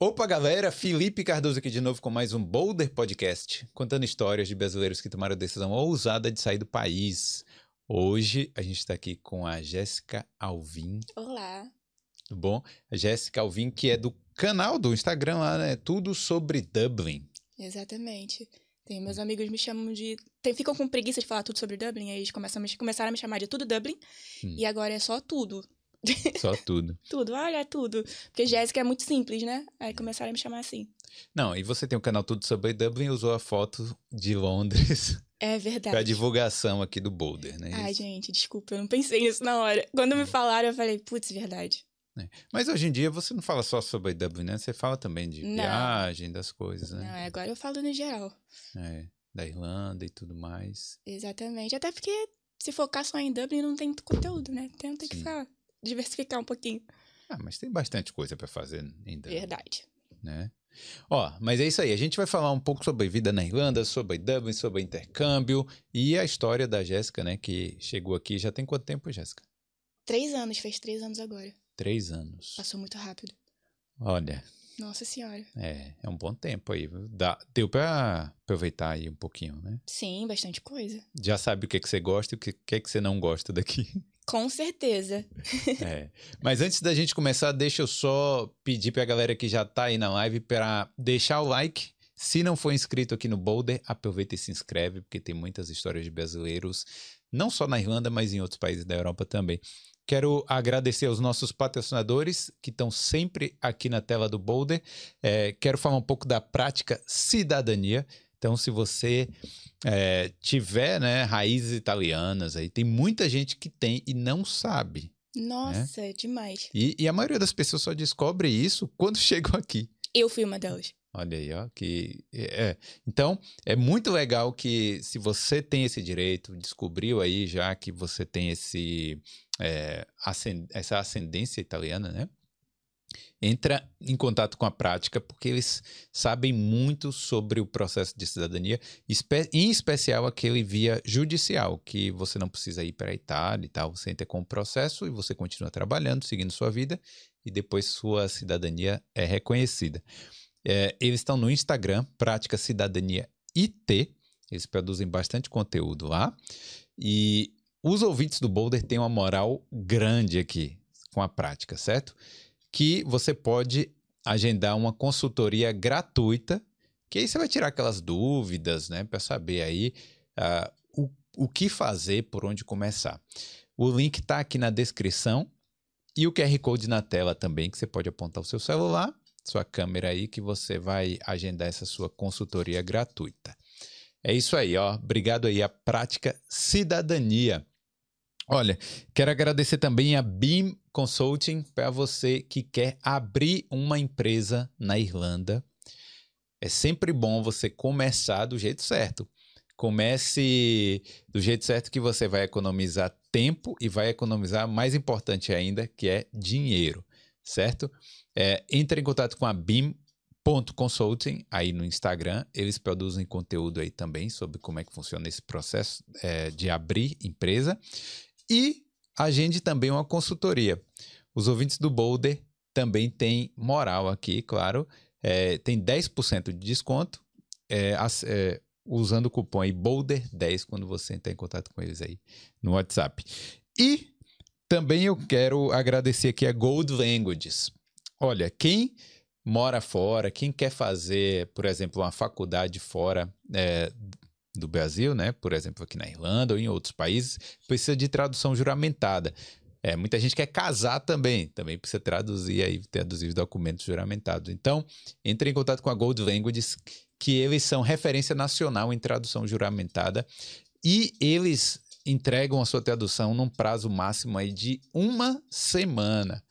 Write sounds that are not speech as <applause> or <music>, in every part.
Opa, galera! Felipe Cardoso aqui de novo com mais um Boulder Podcast, contando histórias de brasileiros que tomaram a decisão ousada de sair do país. Hoje a gente está aqui com a Jéssica Alvim. Olá. Tudo bom? A Jéssica Alvim, que é do canal do Instagram lá, né? Tudo sobre Dublin. Exatamente. Tem, meus amigos me chamam de. Tem, ficam com preguiça de falar tudo sobre Dublin, aí eles começam a me, começaram a me chamar de tudo Dublin. Hum. E agora é só tudo. <laughs> Só tudo. Tudo, olha, tudo. Porque Jéssica é muito simples, né? Aí começaram a me chamar assim. Não, e você tem o canal Tudo sobre Dublin e usou a foto de Londres <laughs> É verdade. para divulgação aqui do Boulder, né? Ai, Isso. gente, desculpa, eu não pensei nisso na hora. Quando me falaram, eu falei, putz, verdade. Mas hoje em dia você não fala só sobre Dublin, né? Você fala também de Não. viagem, das coisas, Não, né? é, agora eu falo no geral. É, da Irlanda e tudo mais. Exatamente. Até porque se focar só em Dublin não tem conteúdo, né? Então tem que ficar, diversificar um pouquinho. Ah, mas tem bastante coisa para fazer Dublin, Verdade. né? Ó, mas é isso aí. A gente vai falar um pouco sobre vida na Irlanda, sobre Dublin, sobre intercâmbio e a história da Jéssica, né? Que chegou aqui já tem quanto tempo, Jéssica? Três anos, fez três anos agora. Três anos. Passou muito rápido. Olha, Nossa senhora. é, é um bom tempo aí. Dá, deu para aproveitar aí um pouquinho, né? Sim, bastante coisa. Já sabe o que, que você gosta e o que, que, que você não gosta daqui. Com certeza. É. Mas antes da gente começar, deixa eu só pedir pra galera que já tá aí na live para deixar o like. Se não for inscrito aqui no Boulder, aproveita e se inscreve, porque tem muitas histórias de brasileiros, não só na Irlanda, mas em outros países da Europa também. Quero agradecer aos nossos patrocinadores que estão sempre aqui na tela do Boulder. É, quero falar um pouco da prática cidadania. Então, se você é, tiver né, raízes italianas, aí tem muita gente que tem e não sabe. Nossa, é demais. E, e a maioria das pessoas só descobre isso <laughs> quando chegam aqui. Eu fui uma delas. Olha aí, ó, que é. Então, é muito legal que se você tem esse direito, descobriu aí já que você tem esse é, essa ascendência italiana, né? Entra em contato com a prática, porque eles sabem muito sobre o processo de cidadania, em especial aquele via judicial, que você não precisa ir para a Itália e tal, você entra com o processo e você continua trabalhando, seguindo sua vida, e depois sua cidadania é reconhecida. É, eles estão no Instagram, Prática Cidadania IT. Eles produzem bastante conteúdo lá. E os ouvintes do Boulder têm uma moral grande aqui com a prática, certo? Que você pode agendar uma consultoria gratuita, que aí você vai tirar aquelas dúvidas, né, para saber aí ah, o, o que fazer, por onde começar. O link está aqui na descrição e o QR Code na tela também, que você pode apontar o seu celular sua câmera aí que você vai agendar essa sua consultoria gratuita. É isso aí, ó. Obrigado aí à Prática Cidadania. Olha, quero agradecer também a Beam Consulting para você que quer abrir uma empresa na Irlanda. É sempre bom você começar do jeito certo. Comece do jeito certo que você vai economizar tempo e vai economizar, mais importante ainda, que é dinheiro, certo? É, entre em contato com a BIM.consulting aí no Instagram. Eles produzem conteúdo aí também sobre como é que funciona esse processo é, de abrir empresa. E agende também uma consultoria. Os ouvintes do Boulder também têm moral aqui, claro. É, tem 10% de desconto é, é, usando o cupom aí Boulder10 quando você entrar em contato com eles aí no WhatsApp. E também eu quero agradecer aqui a Gold Languages. Olha, quem mora fora, quem quer fazer, por exemplo, uma faculdade fora é, do Brasil, né? Por exemplo, aqui na Irlanda ou em outros países, precisa de tradução juramentada. É, muita gente quer casar também, também precisa traduzir aí, traduzir os documentos juramentados. Então, entre em contato com a Gold Languages, que eles são referência nacional em tradução juramentada e eles entregam a sua tradução num prazo máximo aí de uma semana.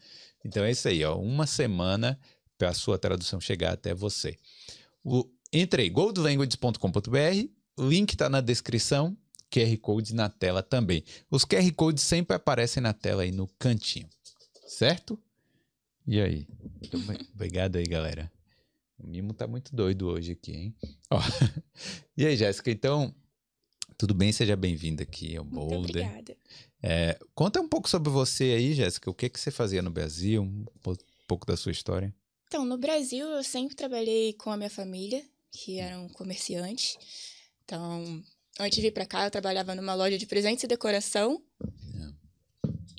Então é isso aí, ó, uma semana para a sua tradução chegar até você. O, entre aí, goldlanguages.com.br, link está na descrição, QR Code na tela também. Os QR Codes sempre aparecem na tela aí no cantinho, certo? E aí? Obrigado aí, galera. O Mimo tá muito doido hoje aqui, hein? Ó. <laughs> E aí, Jéssica, então, tudo bem? Seja bem-vinda aqui ao Muito Boulder. obrigada. É, conta um pouco sobre você aí, Jéssica. O que, que você fazia no Brasil? Um po- pouco da sua história. Então, no Brasil, eu sempre trabalhei com a minha família, que eram comerciantes. Então, antes de vir para cá, eu trabalhava numa loja de presentes e decoração. É.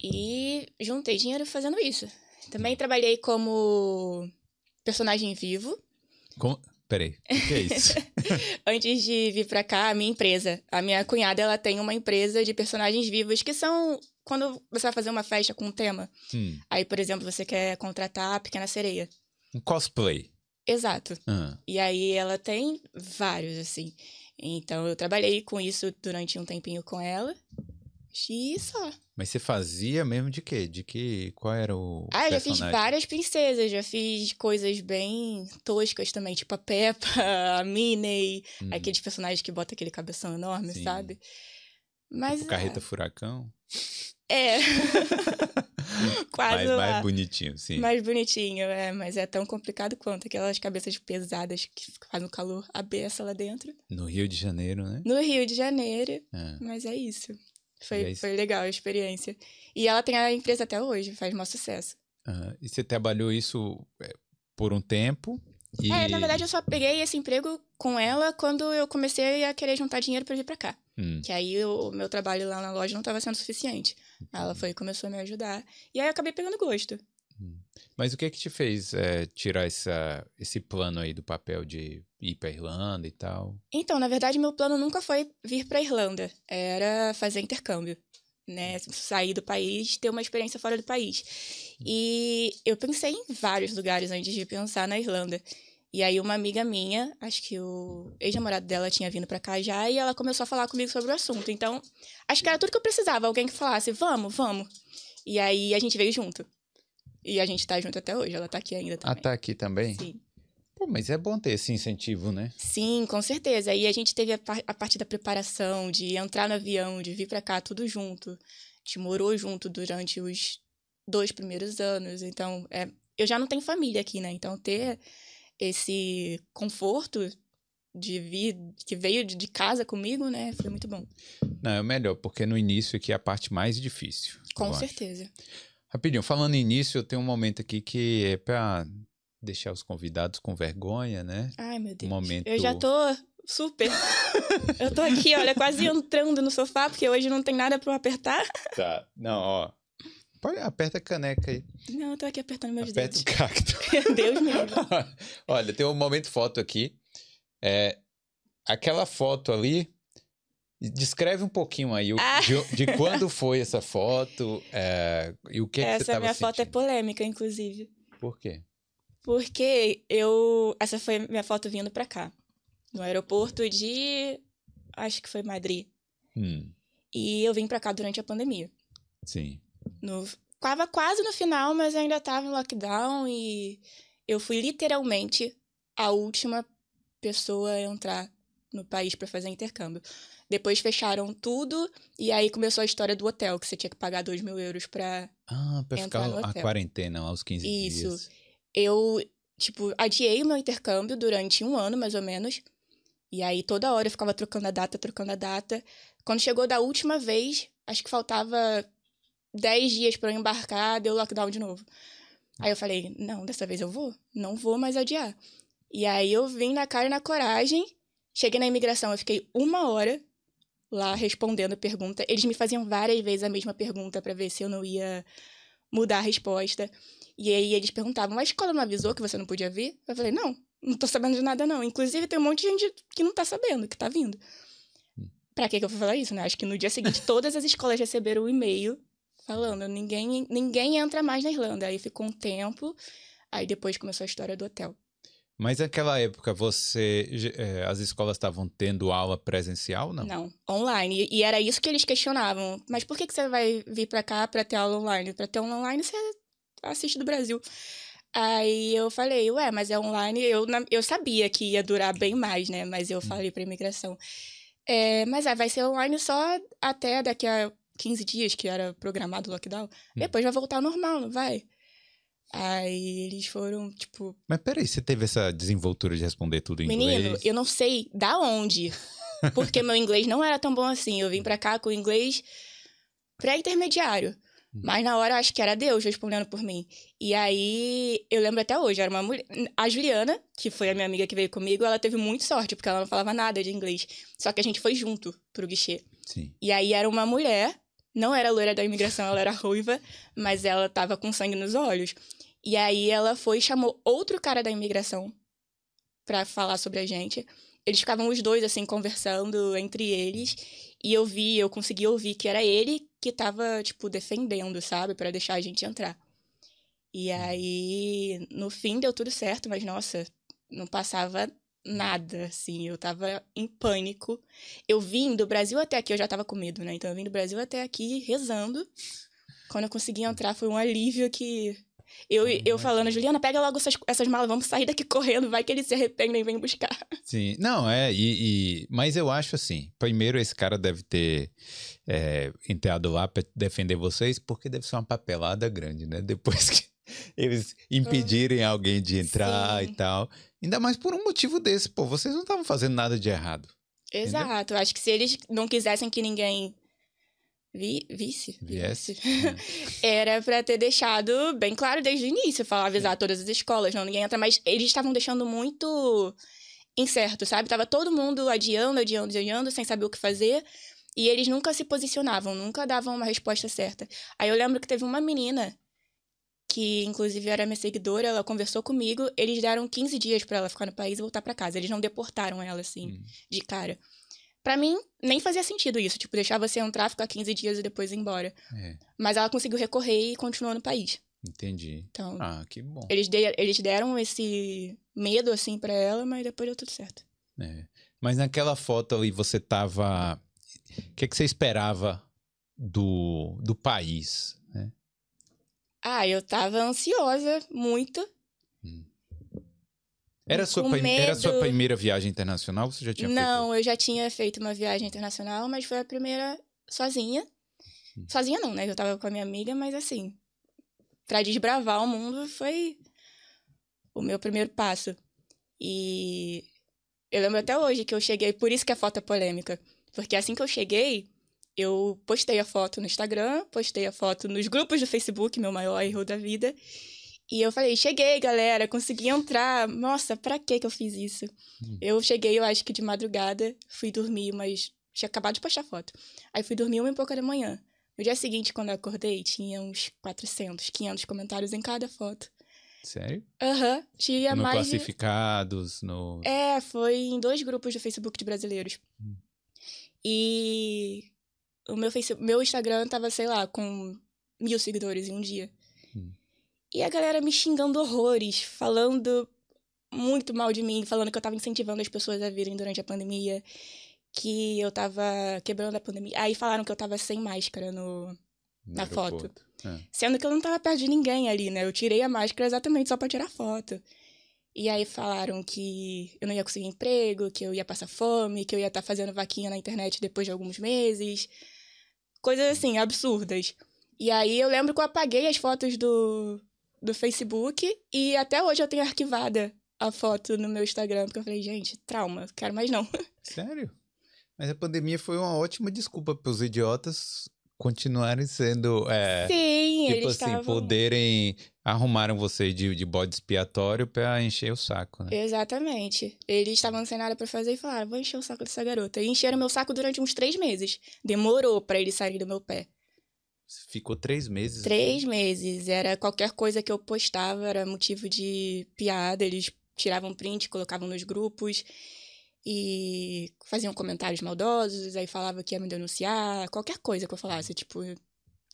E juntei dinheiro fazendo isso. Também trabalhei como personagem vivo. Com... Peraí, o que é isso? <laughs> Antes de vir para cá, a minha empresa, a minha cunhada, ela tem uma empresa de personagens vivos que são quando você vai fazer uma festa com um tema. Hum. Aí, por exemplo, você quer contratar a Pequena Sereia. Um cosplay. Exato. Uhum. E aí ela tem vários, assim. Então eu trabalhei com isso durante um tempinho com ela. E só. Mas você fazia mesmo de quê? De que. Qual era o. Ah, eu já fiz várias princesas, já fiz coisas bem toscas também, tipo a Peppa, <laughs> a Minnie, hum. aqueles personagens que botam aquele cabeção enorme, Sim. sabe? Mas. Tipo, carreta é... furacão? É. <laughs> Quase mais, mais bonitinho, sim. Mais bonitinho, é. Mas é tão complicado quanto aquelas cabeças pesadas que fazem um calor a beça lá dentro. No Rio de Janeiro, né? No Rio de Janeiro. É. Mas é isso. Foi, foi legal a experiência. E ela tem a empresa até hoje, faz maior sucesso. Uhum. E você trabalhou isso é, por um tempo? E... É, na verdade eu só peguei esse emprego com ela quando eu comecei a querer juntar dinheiro para vir para cá. Hum. Que aí o meu trabalho lá na loja não estava sendo suficiente. Ela foi e começou a me ajudar. E aí eu acabei pegando gosto. Hum. Mas o que é que te fez é, tirar essa, esse plano aí do papel de ir para Irlanda e tal? Então, na verdade, meu plano nunca foi vir para Irlanda. Era fazer intercâmbio. Né, sair do país, ter uma experiência fora do país. E eu pensei em vários lugares antes de pensar na Irlanda. E aí uma amiga minha, acho que o ex-namorado dela tinha vindo para cá já, e ela começou a falar comigo sobre o assunto. Então, acho que era tudo que eu precisava, alguém que falasse, vamos, vamos. E aí a gente veio junto. E a gente tá junto até hoje, ela tá aqui ainda também. Ah, tá aqui também? Sim. Pô, mas é bom ter esse incentivo, né? Sim, com certeza. E a gente teve a, par a parte da preparação, de entrar no avião, de vir para cá tudo junto. A gente morou junto durante os dois primeiros anos. Então, é, eu já não tenho família aqui, né? Então, ter esse conforto de vir, que veio de casa comigo, né? Foi muito bom. Não, é melhor, porque no início aqui é a parte mais difícil. Com certeza. Acho. Rapidinho, falando em início, eu tenho um momento aqui que é pra deixar os convidados com vergonha, né? Ai, meu Deus. Um momento... Eu já tô super. <laughs> eu tô aqui, olha, quase entrando no sofá, porque hoje não tem nada pra eu apertar. Tá. Não, ó. Pode, aperta a caneca aí. Não, eu tô aqui apertando meus aperta dedos. Aperta o cacto. <laughs> Deus me <laughs> Olha, tem um momento foto aqui. É, aquela foto ali, descreve um pouquinho aí ah. de, de, quando foi essa foto é, e o que, essa que você Essa minha sentindo. foto é polêmica, inclusive. Por quê? Porque eu... Essa foi minha foto vindo pra cá. No aeroporto de... Acho que foi Madrid. Hum. E eu vim pra cá durante a pandemia. Sim. No, tava quase no final, mas ainda tava em lockdown e eu fui literalmente a última pessoa a entrar no país para fazer intercâmbio. Depois fecharam tudo e aí começou a história do hotel, que você tinha que pagar 2 mil euros pra. Ah, pra entrar ficar a quarentena aos 15 Isso. dias. Isso. Eu, tipo, adiei o meu intercâmbio durante um ano, mais ou menos. E aí toda hora eu ficava trocando a data, trocando a data. Quando chegou da última vez, acho que faltava 10 dias para eu embarcar, deu lockdown de novo. Aí eu falei, não, dessa vez eu vou. Não vou mais adiar. E aí eu vim na cara e na coragem. Cheguei na imigração, eu fiquei uma hora lá respondendo pergunta. Eles me faziam várias vezes a mesma pergunta para ver se eu não ia mudar a resposta. E aí eles perguntavam, mas a escola não avisou que você não podia vir? Eu falei, não, não tô sabendo de nada não. Inclusive tem um monte de gente que não tá sabendo, que tá vindo. Hum. Pra que, que eu vou falar isso, né? Acho que no dia seguinte todas as escolas receberam o um e-mail falando, ninguém, ninguém entra mais na Irlanda. Aí ficou um tempo, aí depois começou a história do hotel. Mas naquela época, você, é, as escolas estavam tendo aula presencial, não? Não, online. E, e, era isso que eles questionavam. Mas por que, que você vai vir para cá para ter aula online? Para ter aula online, você assiste do Brasil. Aí eu falei, ué, mas é online. Eu, eu sabia que ia durar bem mais, né? Mas eu hum. falei para imigração. É, mas ah, vai ser online só até daqui a 15 dias que era programado o lockdown. Hum. Depois vai voltar ao normal, não vai? Aí eles foram, tipo. Mas peraí, você teve essa desenvoltura de responder tudo em Menino, inglês? Menino, eu não sei da onde. Porque meu inglês não era tão bom assim. Eu vim pra cá com inglês pré-intermediário. Mas na hora eu acho que era Deus respondendo por mim. E aí eu lembro até hoje, era uma mulher. A Juliana, que foi a minha amiga que veio comigo, ela teve muito sorte, porque ela não falava nada de inglês. Só que a gente foi junto pro guichê. Sim. E aí era uma mulher, não era loira da imigração, ela era ruiva, mas ela tava com sangue nos olhos. E aí ela foi e chamou outro cara da imigração pra falar sobre a gente. Eles ficavam os dois, assim, conversando entre eles. E eu vi, eu consegui ouvir que era ele que tava, tipo, defendendo, sabe? Pra deixar a gente entrar. E aí, no fim, deu tudo certo, mas nossa, não passava nada, assim. Eu tava em pânico. Eu vim do Brasil até aqui, eu já tava com medo, né? Então eu vim do Brasil até aqui rezando. Quando eu consegui entrar, foi um alívio que. Eu, eu falando, Juliana, pega logo essas, essas malas, vamos sair daqui correndo, vai que eles se arrependem e vêm buscar. Sim, não, é, e, e- mas eu acho assim, primeiro esse cara deve ter é, entrado lá pra defender vocês, porque deve ser uma papelada grande, né? <laughs> Depois que eles impedirem alguém de entrar Sim. e tal. Ainda mais por um motivo desse, pô, vocês não estavam fazendo nada de errado. Exato. Eu acho que se eles não quisessem que ninguém vi, visse, Viesse. <laughs> era pra ter deixado bem claro desde o início, falar, avisar todas as escolas, não ninguém entra, mas eles estavam deixando muito incerto, sabe? Tava todo mundo adiando, adiando, adiando, sem saber o que fazer. E eles nunca se posicionavam, nunca davam uma resposta certa. Aí eu lembro que teve uma menina que inclusive era minha seguidora, ela conversou comigo, eles deram 15 dias pra ela ficar no país e voltar pra casa. Eles não deportaram ela assim Hum. de cara. Pra mim, nem fazia sentido isso, tipo, deixar você entrar, ficar 15 dias e depois ir embora. É, Mas ela conseguiu recorrer e continuou no país. entendi. Então, Ah, que bom. eles, de- eles deram esse medo, assim, pra ela, mas depois deu tudo certo. É. Mas naquela foto ali você tava. O que, que você esperava do, do país? Ah, eu tava ansiosa, muito. Era a sua, era sua primeira viagem internacional ou você já tinha Não, eu já tinha feito uma viagem internacional, mas foi a primeira sozinha. Hum. Sozinha não, né? Eu tava com a minha amiga, mas assim, pra desbravar o mundo foi o meu primeiro passo. E eu lembro até hoje que eu cheguei, por isso que a foto é polêmica, porque assim que eu cheguei, eu postei a foto no Instagram, postei a foto nos grupos do Facebook, meu maior erro da vida. E eu falei, feguei, galera, consegui entrar. Nossa, pra que que eu fiz isso? Hum. Eu cheguei, eu acho que de madrugada, fui dormir, mas tinha acabado de postar foto. Aí fui dormir uma e pouca da manhã. No dia seguinte, quando eu acordei, tinha uns 400, 500 comentários em cada foto. Sério? Aham, tinha no mais classificados, no. É, foi em dois grupos do Facebook de brasileiros. Hum. E o meu, face... meu Instagram tava, sei lá, com mil seguidores em um dia. Hum. E a galera me xingando horrores, falando muito mal de mim, falando que eu tava incentivando as pessoas a virem durante a pandemia, que eu tava quebrando a pandemia. Aí falaram que eu tava sem máscara no. no na foto. aeroporto. É. Sendo que eu não tava perto de ninguém ali, né? Eu tirei a máscara exatamente só pra tirar foto. E aí falaram que eu não ia conseguir emprego, que eu ia passar fome, que eu ia estar fazendo vaquinha na internet depois de alguns meses. Coisas assim, absurdas. E aí eu lembro que eu apaguei as fotos do, do Facebook e até hoje eu tenho arquivada a foto no meu Instagram, porque eu falei, gente, trauma, quero mais não. <laughs> Sério? Mas a pandemia foi uma ótima desculpa para os idiotas continuarem sendo. É, Sim, tipo eles assim, poderem. Arrumaram você de, de bode expiatório para encher o saco, né? Exatamente. Eles estavam sem nada pra fazer e falaram, vou encher o saco dessa garota. E encheram meu saco durante uns três meses. Demorou pra eles saírem do meu pé. Ficou três meses. Três meses. Era qualquer coisa que eu postava, era motivo de piada. Eles tiravam print, colocavam nos grupos e faziam comentários maldosos, aí falava que ia me denunciar, qualquer coisa que eu falasse, tipo, eu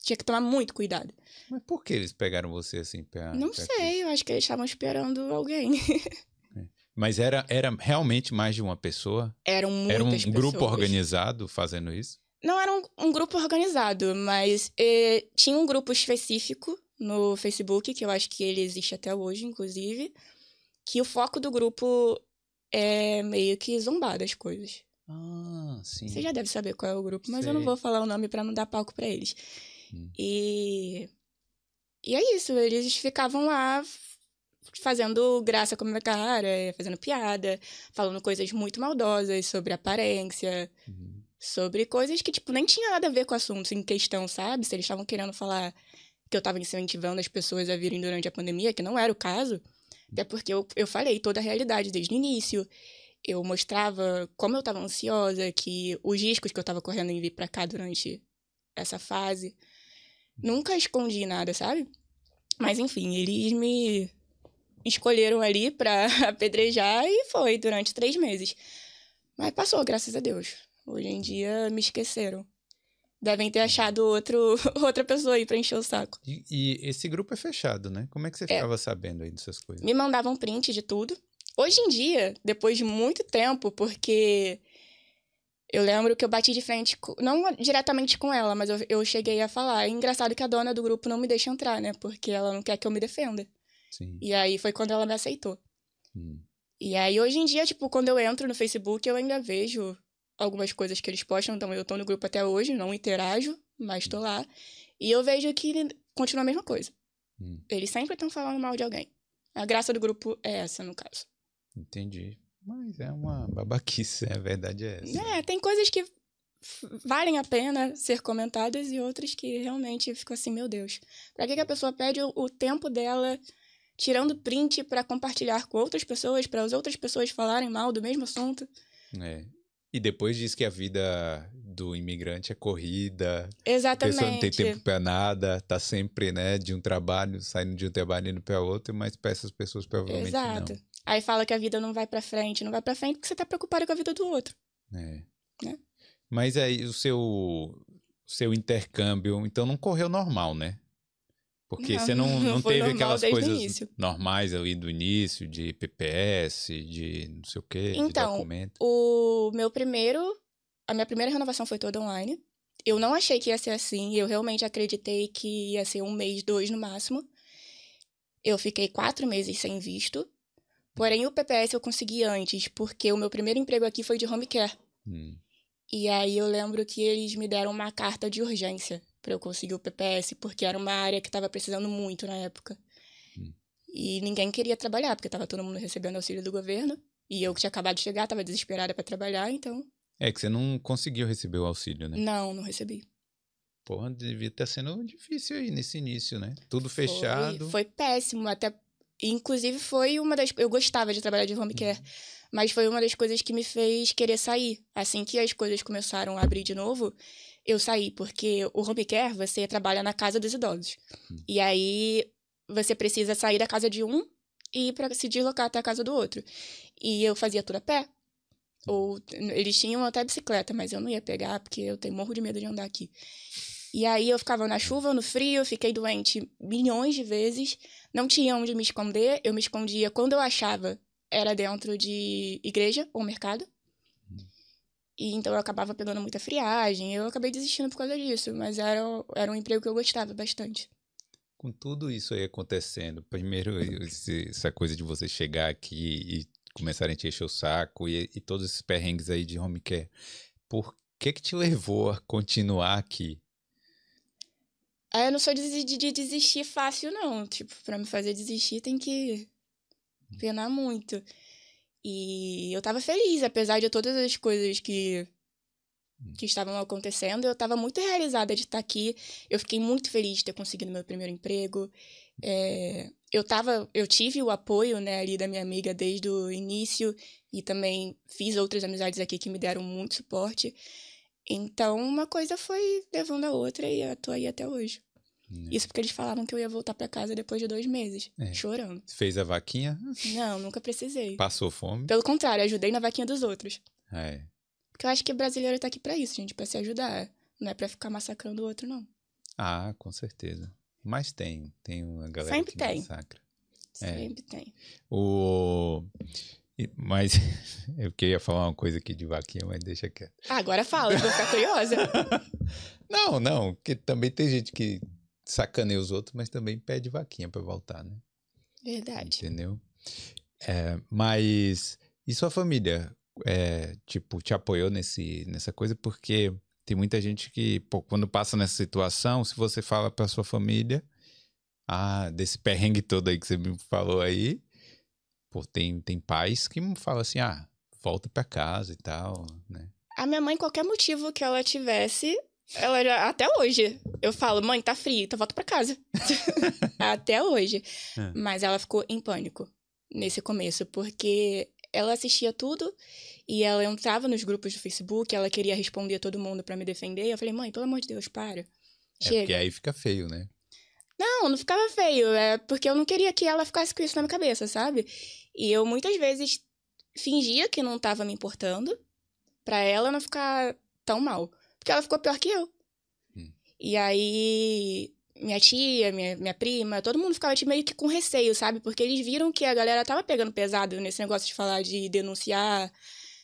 tinha que tomar muito cuidado. Mas por que eles pegaram você assim? Pra, Não pra sei, eu acho que eles estavam esperando alguém. Mas era, era realmente mais de uma pessoa? Eram muitas era um pessoas. grupo organizado fazendo isso? Não era um, um grupo organizado, mas eh, tinha um grupo específico no Facebook, que eu acho que ele existe até hoje, inclusive, que o foco do grupo é meio que zombar das coisas. Ah, sim. Você já deve saber qual é o grupo, mas eu Sei. não vou falar o nome pra não dar palco pra eles. Hum. E e é isso, eles ficavam lá fazendo graça com a minha cara, fazendo piada, falando coisas muito maldosas sobre aparência, Uhum. sobre coisas que, tipo, nem tinha nada a ver com assuntos em questão, sabe? Se eles estavam querendo falar que eu estava incentivando as pessoas a virem durante a pandemia, que não era o caso, até porque eu, eu falei toda a realidade desde o início. Eu mostrava como eu estava ansiosa, que os riscos que eu estava correndo em vir para cá durante essa fase. Nunca escondi nada, sabe? Mas enfim, eles me escolheram ali para <laughs> apedrejar e foi durante três meses. Mas passou, graças a Deus. Hoje em dia me esqueceram. Devem ter achado outro, <laughs> outra pessoa aí pra encher o saco. E, e esse grupo é fechado, né? Como é que você É. ficava sabendo aí dessas coisas? Me mandavam print de tudo. Hoje em dia, depois de muito tempo, porque eu lembro que eu bati de frente, não diretamente com ela, mas eu, eu cheguei a falar. É engraçado que a dona do grupo não me deixa entrar, né? Porque ela não quer que eu me defenda. Sim. E aí foi quando ela me aceitou. Hum. E aí, hoje em dia, tipo, quando eu entro no Facebook, eu ainda vejo algumas coisas que eles postam. Então, eu tô no grupo até hoje, não interajo, mas tô lá. E eu vejo que continua a mesma coisa. Hum. Eles sempre estão falando mal de alguém. A graça do grupo é essa, no caso. Entendi. Mas é uma babaquice, a verdade é essa. É, tem coisas que valem a pena ser comentadas e outras que realmente ficam assim, meu Deus. Pra que, que a pessoa perde o, o tempo dela tirando print pra compartilhar com outras pessoas, para as outras pessoas falarem mal do mesmo assunto? É. E depois diz que a vida do imigrante é corrida, a Exatamente. pessoa não tem tempo pra nada, tá sempre, né, de um trabalho, saindo de um trabalho indo pra outro, mas pra essas pessoas provavelmente Exato. Aí fala que a vida não vai pra frente, não vai pra frente porque você tá preocupado com a vida do outro. não. É. Né? Mas aí o seu, o seu intercâmbio, então não correu normal, né? Porque Não, você não, <laughs> não teve aquelas coisas normais ali do início, de PPS, de não sei o quê, de Então, documento. O meu primeiro, a minha primeira renovação foi toda online. Eu não achei que ia ser assim, eu realmente acreditei que ia ser um mês, dois no máximo. Eu fiquei quatro meses sem visto. Porém, o PPS eu consegui antes, porque o meu primeiro emprego aqui foi de home care. Hum. E aí eu lembro que eles me deram uma carta de urgência para eu conseguir o PPS, porque era uma área que estava precisando muito na época. Hum. E ninguém queria trabalhar, porque estava todo mundo recebendo auxílio do governo. E eu que tinha acabado de chegar, estava desesperada para trabalhar, então É que você não conseguiu receber o auxílio, né? não, não recebi. Porra, devia estar sendo difícil aí nesse início, né? Tudo Foi- fechado. Foi, péssimo, até inclusive foi uma das eu gostava de trabalhar de home care, mas foi uma das coisas que me fez querer sair. Assim que as coisas começaram a abrir de novo, eu saí, porque o home care você trabalha na casa dos idosos. Hum. E aí você precisa sair da casa de um e ir para se deslocar até a casa do outro. E eu fazia tudo a pé. Ou eles tinham até bicicleta, mas eu não ia pegar porque eu tenho morro de medo de andar aqui. E aí eu ficava na chuva, no frio, fiquei doente milhões de vezes, não tinha onde me esconder, eu me escondia quando eu achava era dentro de igreja ou mercado. E então eu acabava pegando muita friagem, eu acabei desistindo por causa disso, mas era, era um emprego que eu gostava bastante. Com tudo isso aí acontecendo, primeiro essa coisa de você chegar aqui e começarem a te encher o saco e, e todos esses perrengues aí de home care, por que que te levou a continuar aqui? Aí eu não sou de, de- de desistir fácil, não. Tipo, pra me fazer desistir tem que penar muito. E eu tava feliz, apesar de todas as coisas que, que estavam acontecendo, eu tava muito realizada de estar aqui. Eu fiquei muito feliz de ter conseguido meu primeiro emprego. É, eu tava, eu tive o apoio, né, ali da minha amiga desde o início e também fiz outras amizades aqui que me deram muito suporte. Então, uma coisa foi levando a outra e eu tô aí até hoje. Né? Isso porque eles falavam que eu ia voltar pra casa depois de dois meses, É. chorando. Fez a vaquinha, Não, nunca precisei. passou fome. Pelo contrário, ajudei na vaquinha dos outros. É. Porque eu acho que brasileiro tá aqui pra isso, gente, pra se ajudar. Não é pra ficar massacrando o outro, não. Ah, com certeza. Mas tem, tem uma galera Sempre que tem. massacra. É. Sempre tem. O... Mas <laughs> eu queria falar uma coisa aqui de vaquinha, mas deixa quieto. Ah, agora fala, eu vou ficar curiosa. <laughs> Não, não, porque também tem gente que sacaneia os outros, mas também pede vaquinha pra voltar, né? Verdade. Entendeu? É, mas e sua família, é, tipo, te apoiou nesse, nessa coisa? Porque tem muita gente que, pô, quando passa nessa situação, se você fala pra sua família, ah, desse perrengue todo aí que você me falou aí, pô, tem, tem pais que falam assim, ah, volta pra casa e tal, né? A minha mãe, qualquer motivo que ela tivesse, ela já, até hoje, eu falo, mãe, tá frio, então volta pra casa. <laughs> até hoje. É. Mas ela ficou em pânico nesse começo, porque ela assistia tudo e ela entrava nos grupos do Facebook, ela queria responder todo mundo pra me defender. Eu falei, mãe, pelo amor de Deus, para. É Chega. porque aí fica feio, né? Não, não ficava feio. É porque eu não queria que ela ficasse com isso na minha cabeça, sabe? E eu muitas vezes fingia que não tava me importando pra ela não ficar tão mal. Porque ela ficou pior que eu. Hum. E aí, minha tia, minha, minha prima, todo mundo ficava tipo, meio que com receio, sabe? Porque eles viram que a galera tava pegando pesado nesse negócio de falar de denunciar.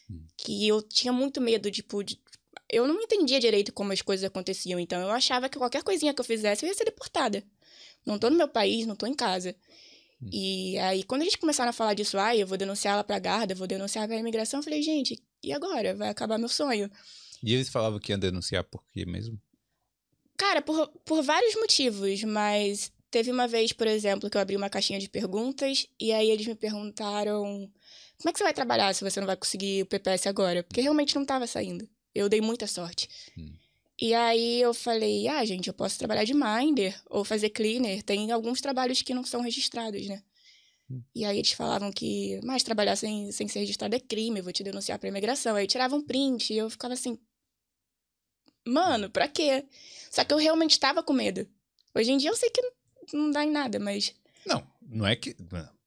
Hum. Que eu tinha muito medo, tipo, de eu não entendia direito como as coisas aconteciam, então eu achava que qualquer coisinha que eu fizesse eu ia ser deportada. Não tô no meu país, não tô em casa. Hum. E aí, quando eles começaram a falar disso, ai, eu vou denunciar ela pra guarda, eu vou denunciar pra imigração, eu falei, gente, e agora? Vai acabar meu sonho. E eles falavam que iam denunciar por quê mesmo? Cara, por, por vários motivos, mas teve uma vez, por exemplo, que eu abri uma caixinha de perguntas e aí eles me perguntaram como é que você vai trabalhar se você não vai conseguir o PPS agora? Porque realmente não tava saindo. Eu dei muita sorte. Hum. E aí eu falei, ah, gente, eu posso trabalhar de minder ou fazer cleaner. Tem alguns trabalhos que não são registrados, né? Hum. E aí eles falavam que, mas trabalhar sem, sem ser registrado é crime, eu vou te denunciar pra imigração. Aí tiravam um print e eu ficava assim, mano, pra quê? Só que eu realmente tava com medo. Hoje em dia eu sei que não dá em nada, mas. Não, não é que.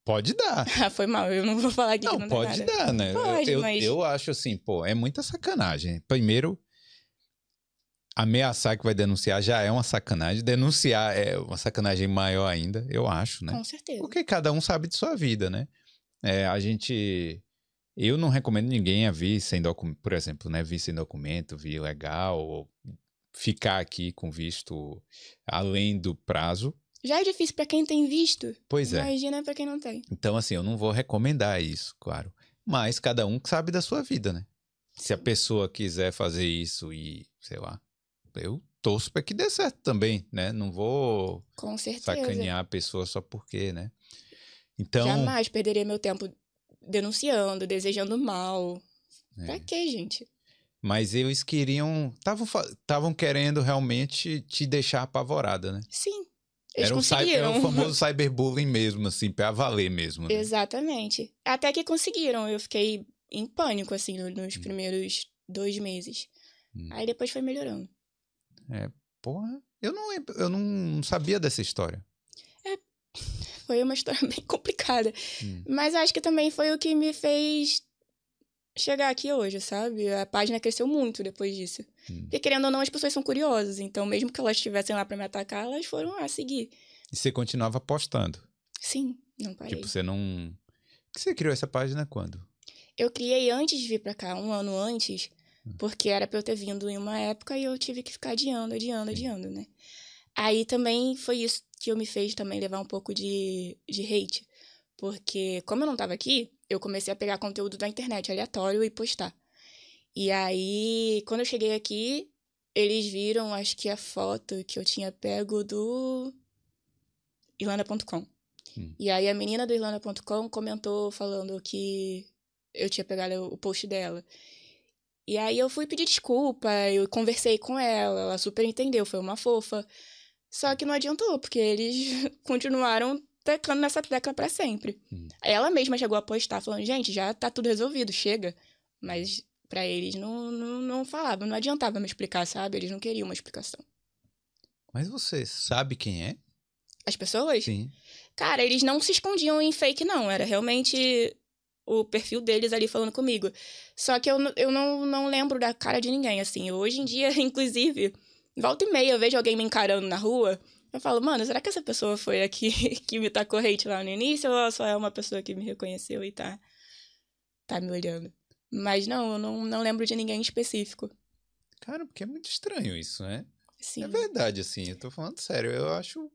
Pode dar. <laughs> Ah, foi mal, eu não vou falar aqui Não, que não dá pode nada. dar, né? Pode, eu, mas- eu acho assim, pô, é muita sacanagem. Primeiro, ameaçar que vai denunciar já é uma sacanagem. Denunciar é uma sacanagem maior ainda, eu acho, né? Com certeza. Porque cada um sabe de sua vida, né? É, a gente. Eu não recomendo ninguém a vir sem documento, por exemplo, né? Vir sem documento, vir legal, ou ficar aqui com visto além do prazo. Já é difícil pra quem tem visto. Pois é. Imagina pra quem não tem. Então, assim, eu não vou recomendar isso, claro. Mas cada um sabe da sua vida, né? Se a pessoa quiser fazer isso e, sei lá, eu torço pra que dê certo também, né? Não vou Com certeza. sacanear a pessoa só porque, né? Então, Jamais perderia meu tempo denunciando, desejando mal. É. Pra quê, gente? mas eles queriam, estavam querendo realmente te deixar apavorada, né? Sim. Eles Era conseguiram. era o famoso <laughs> cyberbullying mesmo, assim, pra valer mesmo. Né? Exatamente. Até que conseguiram. Eu fiquei em pânico, assim, no- nos Hum. primeiros dois meses. Hum. Aí depois foi melhorando. Porra, eu não, eu não sabia dessa história. Foi uma história <laughs> bem complicada. Hum. Mas acho que também foi o que me fez chegar aqui hoje, sabe? A página cresceu muito depois disso. Hum. Porque, querendo ou não, as pessoas são curiosas. Então, mesmo que elas estivessem lá pra me atacar, elas foram a seguir. E você continuava postando. Sim, não parei. Tipo, você não. Você criou essa página quando? Eu criei antes de vir pra cá, um ano antes, Hum. porque era pra eu ter vindo em uma época e eu tive que ficar adiando, adiando, Sim. adiando, né? Aí também foi isso que eu me fez também levar um pouco de, de hate. Porque, como eu não tava aqui, eu comecei a pegar conteúdo da internet aleatório e postar. E aí, quando eu cheguei aqui, eles viram, acho que a foto que eu tinha pego do Irlanda.com. Hum. E aí a menina do Irlanda.com comentou falando que eu tinha pegado o post dela. E aí eu fui pedir desculpa, eu conversei com ela, ela super entendeu, foi uma fofa. Só que não adiantou, porque eles <laughs> continuaram teclando nessa tecla pra sempre. Hum. Ela mesma chegou a postar, falando, gente, já tá tudo resolvido, chega. Mas pra eles não, não, não falava, não adiantava me explicar, sabe? Eles não queriam uma explicação. Mas você sabe quem é? As pessoas? Sim. Cara, eles não se escondiam em fake, não. Era realmente o perfil deles ali falando comigo. Só que eu, eu não, não lembro da cara de ninguém, assim. Hoje em dia, <laughs> inclusive, volta e meia eu vejo alguém me encarando na rua. Eu falo, mano, será que essa pessoa foi a <laughs> que, me tacou hate lá no início ou só é uma pessoa que me reconheceu e tá, tá me olhando? Mas não, eu não, não lembro de ninguém específico. Cara, porque é muito estranho isso, né? Sim. É verdade, assim, eu tô falando sério. Eu acho.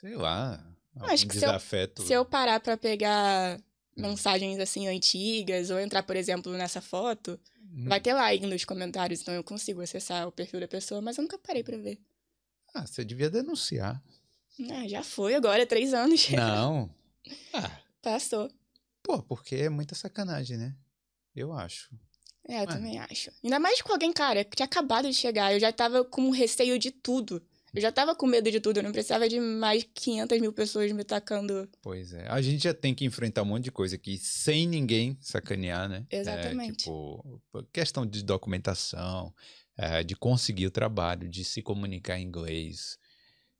Sei lá. Acho que se eu- desafeto. Se eu parar pra pegar mensagens assim antigas ou entrar, por exemplo, nessa foto, Hum. Vai ter lá aí nos comentários, então eu consigo acessar o perfil da pessoa, mas eu nunca parei pra ver. Ah, você devia denunciar. Ah, já foi agora, três anos. <laughs> Não. Ah, Passou. pô, porque é muita sacanagem, né? Eu acho. É, eu Ah. também acho. Ainda mais com alguém, cara, que tinha acabado de chegar. Eu já tava com receio de tudo. Eu já tava com medo de tudo. Eu não precisava de mais 500 mil pessoas me tacando. Pois é. A gente já tem que enfrentar um monte de coisa aqui sem ninguém sacanear, né? Exatamente. É, tipo, questão de documentação, é, de conseguir o trabalho, de se comunicar em inglês,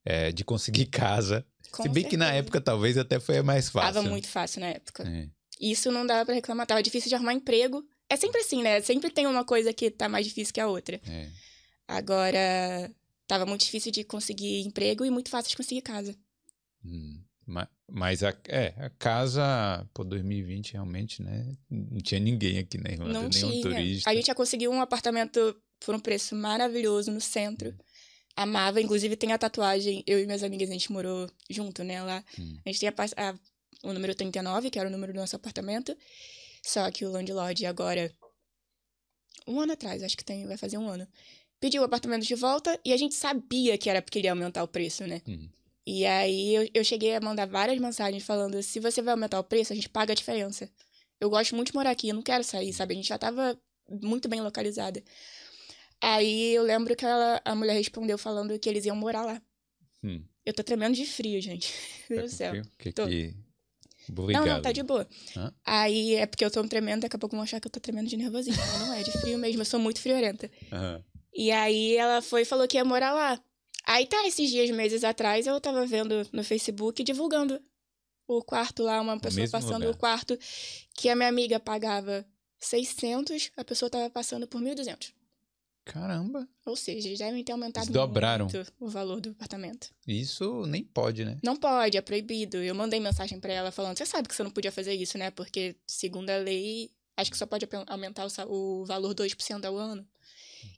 é, de conseguir <laughs> casa. Com se bem que na certeza. época talvez até foi mais fácil. Tava muito fácil na época. É. Isso não dava pra reclamar. Tava difícil de arrumar emprego. É sempre assim, né? Sempre tem uma coisa que tá mais difícil que a outra. É. Agora, tava muito difícil de conseguir emprego e muito fácil de conseguir casa. Hum, ma- Mas a, é, a casa, pô, 2020 realmente, né? Não tinha ninguém aqui na Irlanda, não nenhum tinha. turista. A gente já conseguiu um apartamento por um preço maravilhoso no centro. Amava, inclusive tem a tatuagem, eu e minhas amigas, a gente morou junto, né, lá. Hum. A gente tem a, a- o número 39, que era o número do nosso apartamento. Só que o landlord agora, um ano atrás, acho que tem, vai fazer um ano, pediu o apartamento de volta e a gente sabia que era porque ele ia aumentar o preço, né? Hum. E aí eu, eu cheguei a mandar várias mensagens falando: se você vai aumentar o preço, a gente paga a diferença. Eu gosto muito de morar aqui, eu não quero sair, sabe? A gente já tava muito bem localizada. Aí eu lembro que ela, a mulher respondeu falando que eles iam morar lá. Hum. Eu tô tremendo de frio, gente. <laughs> Meu Deus do céu. porque- que, Tô. que... Obrigado. Não, não, tá de boa. Hã? Aí é porque eu tô tremendo, daqui a pouco vão achar que eu tô tremendo de nervosinho. Não é, de frio mesmo, eu sou muito friorenta. Aham. E aí ela foi e falou que ia morar lá. Aí tá, esses dias, meses atrás, eu tava vendo no Facebook divulgando o quarto lá, uma pessoa passando lugar. o quarto que a minha amiga pagava 600, a pessoa tava passando por 1.200. Caramba, Ou seja, eles devem ter aumentado dobraram. muito o valor do apartamento. isso nem pode, né? Não pode, é proibido. Eu mandei mensagem pra ela falando: você sabe que você não podia fazer isso, né? Porque, segundo a lei, acho que só pode aumentar o, o valor 2% ao ano.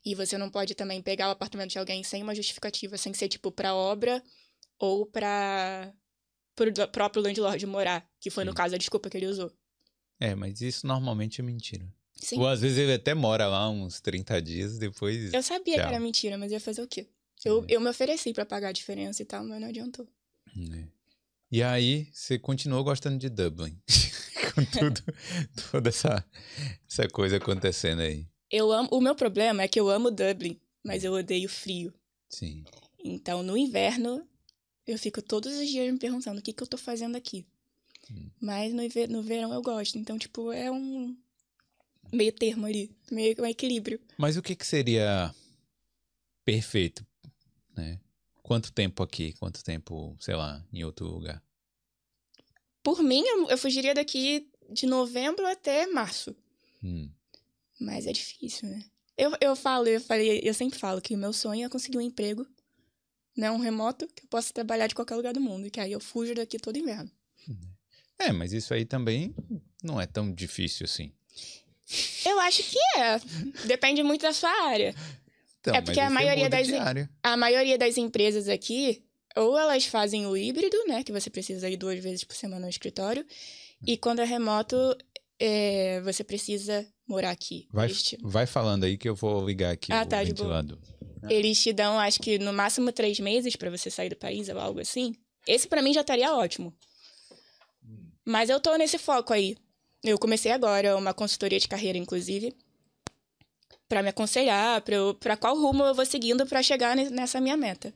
E você não pode também pegar o apartamento de alguém sem uma justificativa, sem ser, tipo, pra obra ou pra. pro do- próprio landlord morar, que foi, no Sim. caso, a desculpa que ele usou. É, mas isso normalmente é mentira. Sim. Ou às vezes ele até mora lá uns 30 dias, depois. Eu sabia Tchau. que era mentira, mas ia fazer o quê? Eu, É. eu me ofereci pra pagar a diferença e tal, mas não adiantou. É. E aí, você continuou gostando de Dublin. <laughs> Com tudo, toda essa, essa coisa acontecendo aí. Eu amo. O meu problema é que eu amo Dublin, mas eu odeio frio. Sim. Então, no inverno, eu fico todos os dias me perguntando o que, que eu tô fazendo aqui. Hum. Mas no, no verão eu gosto. Então, tipo, é um meio termo ali. Meio um equilíbrio. Mas o que, que seria perfeito, né? Quanto tempo aqui? Quanto tempo, sei lá, em outro lugar? Por mim, eu, eu fugiria daqui de novembro até março. Hum. Mas é difícil, né? Eu, eu falo, eu falei, eu sempre falo que o meu sonho é conseguir um emprego, né? Um remoto, que eu possa trabalhar de qualquer lugar do mundo. E que aí eu fujo daqui todo inverno. É, mas isso aí também não é tão difícil assim. Eu acho que é. Depende muito da sua área. Então, É porque a maioria das-. A maioria das empresas aqui, ou elas fazem o híbrido, né? Que você precisa ir duas vezes por semana no escritório. E quando é remoto, é, você precisa morar aqui. Vai, te, vai falando aí que eu vou ligar aqui Ah, o tá, de boa. ventilador. eles te dão, acho que no máximo três meses pra você sair do país ou algo assim. Esse pra mim já estaria ótimo. Mas eu tô nesse foco aí. Eu comecei agora uma consultoria de carreira, inclusive, pra me aconselhar, pra, eu, pra qual rumo eu vou seguindo pra chegar ne- nessa minha meta.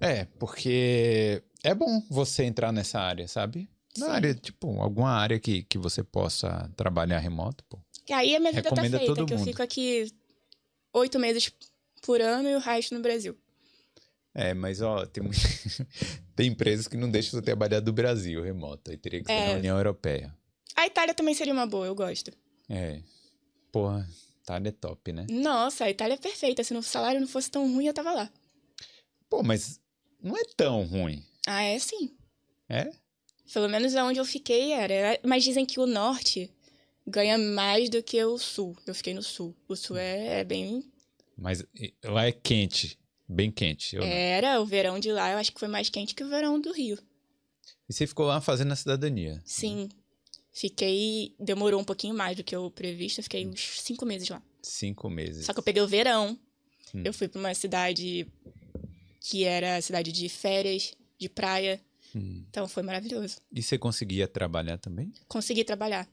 É, porque é bom você entrar nessa área, sabe? Na Sim. área, tipo, alguma área que, que você possa trabalhar remoto, pô. E aí a minha vida tá feita, que eu fico aqui oito meses por ano e o resto no Brasil. É, mas ó, tem, <laughs> tem empresas que não deixam você trabalhar do Brasil remoto. Aí teria que ser É. na União Europeia. A Itália também seria uma boa, eu gosto. É. Porra, Itália é top, né? Nossa, a Itália é perfeita. Se o salário não fosse tão ruim, eu tava lá. Pô, mas não é tão ruim. Ah, é sim. É? Pelo menos onde eu fiquei era. Mas dizem que o norte ganha mais do que o sul. Eu fiquei no sul. O sul é, é bem. Mas lá é quente. Bem quente. eu não. Era, o verão de lá eu acho que foi mais quente que o verão do Rio. E você ficou lá fazendo a cidadania. Sim. Fiquei. Demorou um pouquinho mais do que o previsto. Eu fiquei uns cinco meses lá. Cinco meses. Só que eu peguei o verão. Hum. Eu fui pra uma cidade que era cidade de férias, de praia. Hum. Então foi maravilhoso. E você conseguia trabalhar também? Consegui trabalhar.